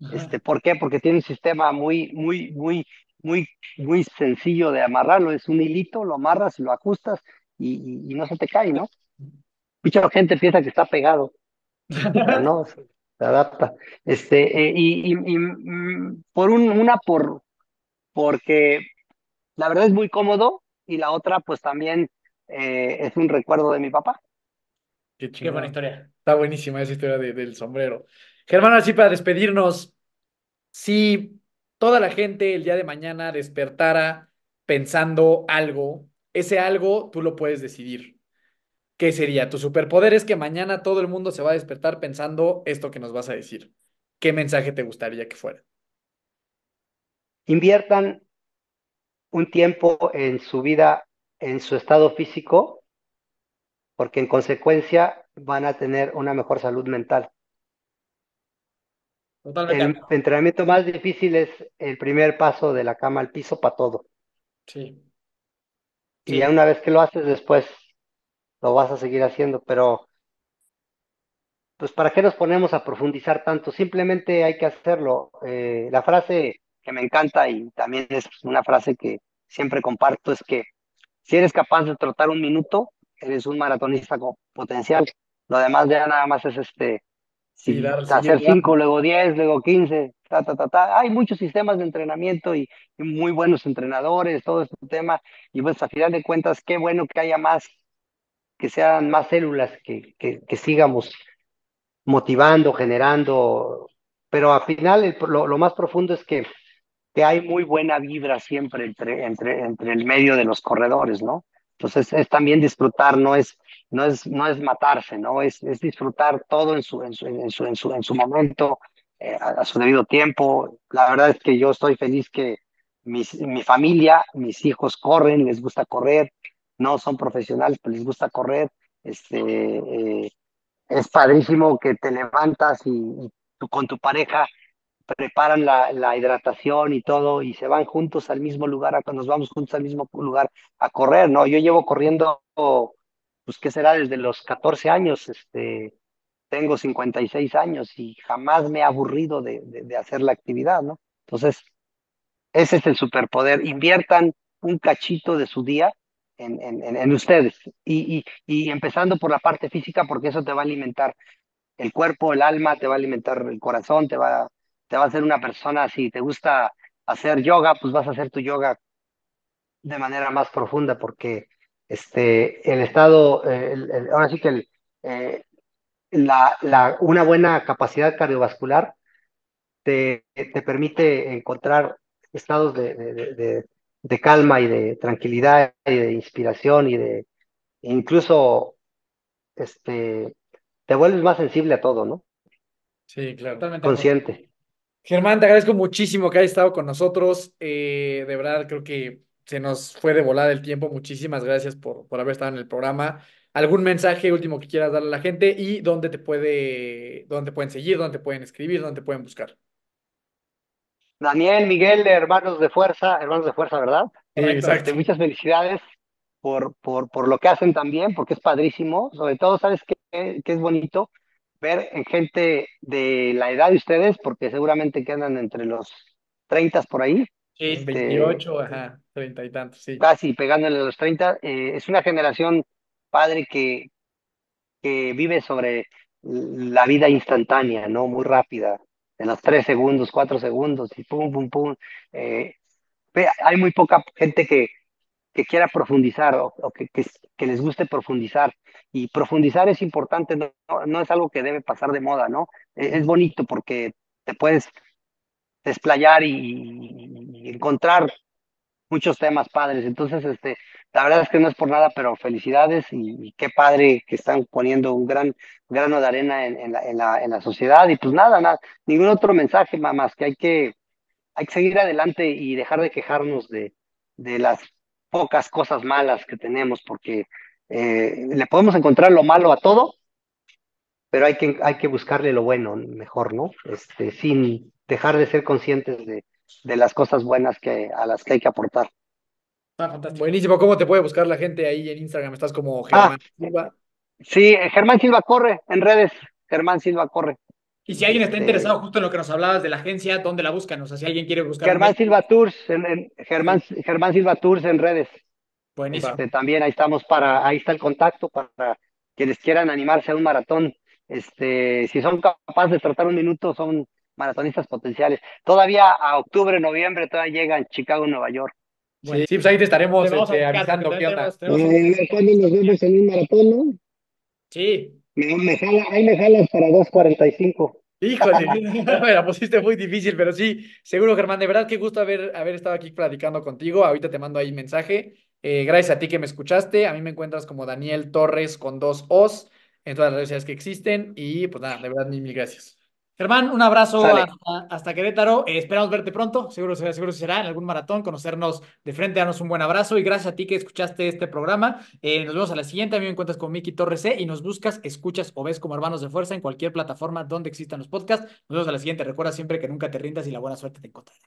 Este, ¿por qué? Porque tiene un sistema muy, muy, muy, muy, muy sencillo de amarrarlo. Es un hilito, lo amarras y lo ajustas y, y- y no se te cae, ¿no? Mucha gente piensa que está pegado, pero no, se, se adapta. Este, eh, y, y- mm, por un, una por, porque la verdad es muy cómodo y la otra, pues también eh, es un recuerdo de mi papá. Qué Qué buena historia. Está buenísima esa historia de- del sombrero. Germán, así para despedirnos, si toda la gente el día de mañana despertara pensando algo, ese algo tú lo puedes decidir. ¿Qué sería? Tu superpoder es que mañana todo el mundo se va a despertar pensando esto que nos vas a decir. ¿Qué mensaje te gustaría que fuera? Inviertan un tiempo en su vida, en su estado físico, porque en consecuencia van a tener una mejor salud mental. Totalmente. El entrenamiento más difícil es el primer paso de la cama al piso para todo. Sí. Y Sí. ya una vez que lo haces, después lo vas a seguir haciendo, pero pues ¿para qué nos ponemos a profundizar tanto? Simplemente hay que hacerlo. Eh, la frase que me encanta y también es una frase que siempre comparto es que si eres capaz de trotar un minuto, eres un maratonista con potencial. Lo demás ya nada más es este, Sí, hacer seguir cinco, dando. luego diez, luego quince, ta, ta, ta, ta. Hay muchos sistemas de entrenamiento y, y muy buenos entrenadores, todo este tema. Y pues a final de cuentas, qué bueno que haya más, que sean más células, que, que, que sigamos motivando, generando. Pero al final el- lo, lo más profundo es que, que hay muy buena vibra siempre entre, entre, entre el medio de los corredores, ¿no? Entonces es también disfrutar, no es, no es, no es matarse, ¿no? Es, es disfrutar todo en su, en su, en su, en su, en su momento, eh, a, a su debido tiempo. La verdad es que yo estoy feliz que mis, mi familia, mis hijos corren, les gusta correr, no son profesionales, pero les gusta correr. Este, eh, es padrísimo que te levantas y, y tú con tu pareja preparan la, la hidratación y todo y se van juntos al mismo lugar, a- nos vamos juntos al mismo lugar a correr, ¿no? Yo llevo corriendo pues, ¿qué será? Desde los 14 años, este, tengo 56 años y jamás me he aburrido de, de, hacer la actividad, ¿no? Entonces, ese es el superpoder. Inviertan un cachito de su día en, en, en ustedes y, y, y empezando por la parte física, porque eso te va a alimentar el cuerpo, el alma, te va a alimentar el corazón, te va, te va a hacer una persona, si te gusta hacer yoga, pues vas a hacer tu yoga de manera más profunda, porque este, el estado, eh, el, el, ahora sí que el, eh, la, la, una buena capacidad cardiovascular te, te permite encontrar estados de, de, de, de, calma y de tranquilidad y de inspiración y de incluso este, te vuelves más sensible a todo, ¿no? Sí, claro. Totalmente. Consciente. Germán, te agradezco muchísimo que hayas estado con nosotros. Eh, de verdad, creo que se nos fue de volada el tiempo. Muchísimas gracias por, por haber estado en el programa. ¿Algún mensaje último que quieras darle a la gente y dónde te puede, dónde pueden seguir, dónde te pueden escribir, dónde te pueden buscar? Daniel, Miguel, hermanos de fuerza, hermanos de fuerza, ¿verdad? Exacto. Muchas felicidades por, por, por lo que hacen también, porque es padrísimo. Sobre todo, ¿sabes qué, qué es bonito? Ver en gente de la edad de ustedes, porque seguramente quedan entre los 30 por ahí. Sí, este, 28, ajá, 30 y tantos, sí. Casi pegándole a los 30. Eh, es una generación padre que, que vive sobre la vida instantánea, ¿no? Muy rápida, en los tres segundos, cuatro segundos, y pum, pum, pum. Eh, hay muy poca gente que, que quiera profundizar o, que, les guste profundizar. Y profundizar es importante, no, no es algo que debe pasar de moda, ¿no? Es, es bonito porque te puedes desplayar y, encontrar muchos temas padres. Entonces, este, la verdad es que no es por nada, pero felicidades y, y qué padre que están poniendo un gran grano de arena en, en, la, en, la, en la sociedad. Y pues nada, nada, ningún otro mensaje más que hay que, hay que seguir adelante y dejar de quejarnos de, de las pocas cosas malas que tenemos, porque eh, le podemos encontrar lo malo a todo, pero hay que, hay que buscarle lo bueno mejor, ¿no? Este, sin dejar de ser conscientes de, de las cosas buenas que, a las que hay que aportar. Ah, fantástico. Buenísimo. ¿Cómo te puede buscar la gente ahí en Instagram? Estás como Germán ah, Silva. Sí, Germán Silva corre en redes. Germán Silva corre. Y si alguien está interesado justo en lo que nos hablabas de la agencia, ¿dónde la buscan? O sea, si alguien quiere buscar. Germán Silva Tours, en, en, Germán, Germán Silva Tours en redes. Buenísimo. Este, también ahí estamos para, ahí está el contacto para quienes quieran animarse a un maratón. Este, si son capaces de tratar un minuto, son maratonistas potenciales. Todavía a octubre, noviembre, todavía llegan Chicago, Nueva York. Sí, sí, pues ahí te estaremos te este, avisando qué onda. Eh, ¿Cuándo nos vemos en un maratón, no? Sí. Me, me jala, ahí me jalas para 2.45. Híjole, me la pusiste muy difícil, pero sí, seguro, Germán, de verdad qué gusto haber, haber estado aquí platicando contigo. Ahorita te mando ahí mensaje. Eh, gracias a ti que me escuchaste. A mí me encuentras como Daniel Torres con dos O's en todas las redes sociales que existen. Y pues nada, de verdad, mil, mil gracias. Germán, un abrazo hasta, hasta, Querétaro. Eh, esperamos verte pronto. Seguro, seguro será en algún maratón, conocernos de frente, darnos un buen abrazo. Y gracias a ti que escuchaste este programa. Eh, nos vemos a la siguiente. A mí me encuentras con Miki Torres C y nos buscas, escuchas o ves como hermanos de fuerza en cualquier plataforma donde existan los podcasts. Nos vemos a la siguiente. Recuerda siempre que nunca te rindas y la buena suerte te encontrará.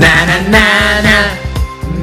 Na, na, na, na.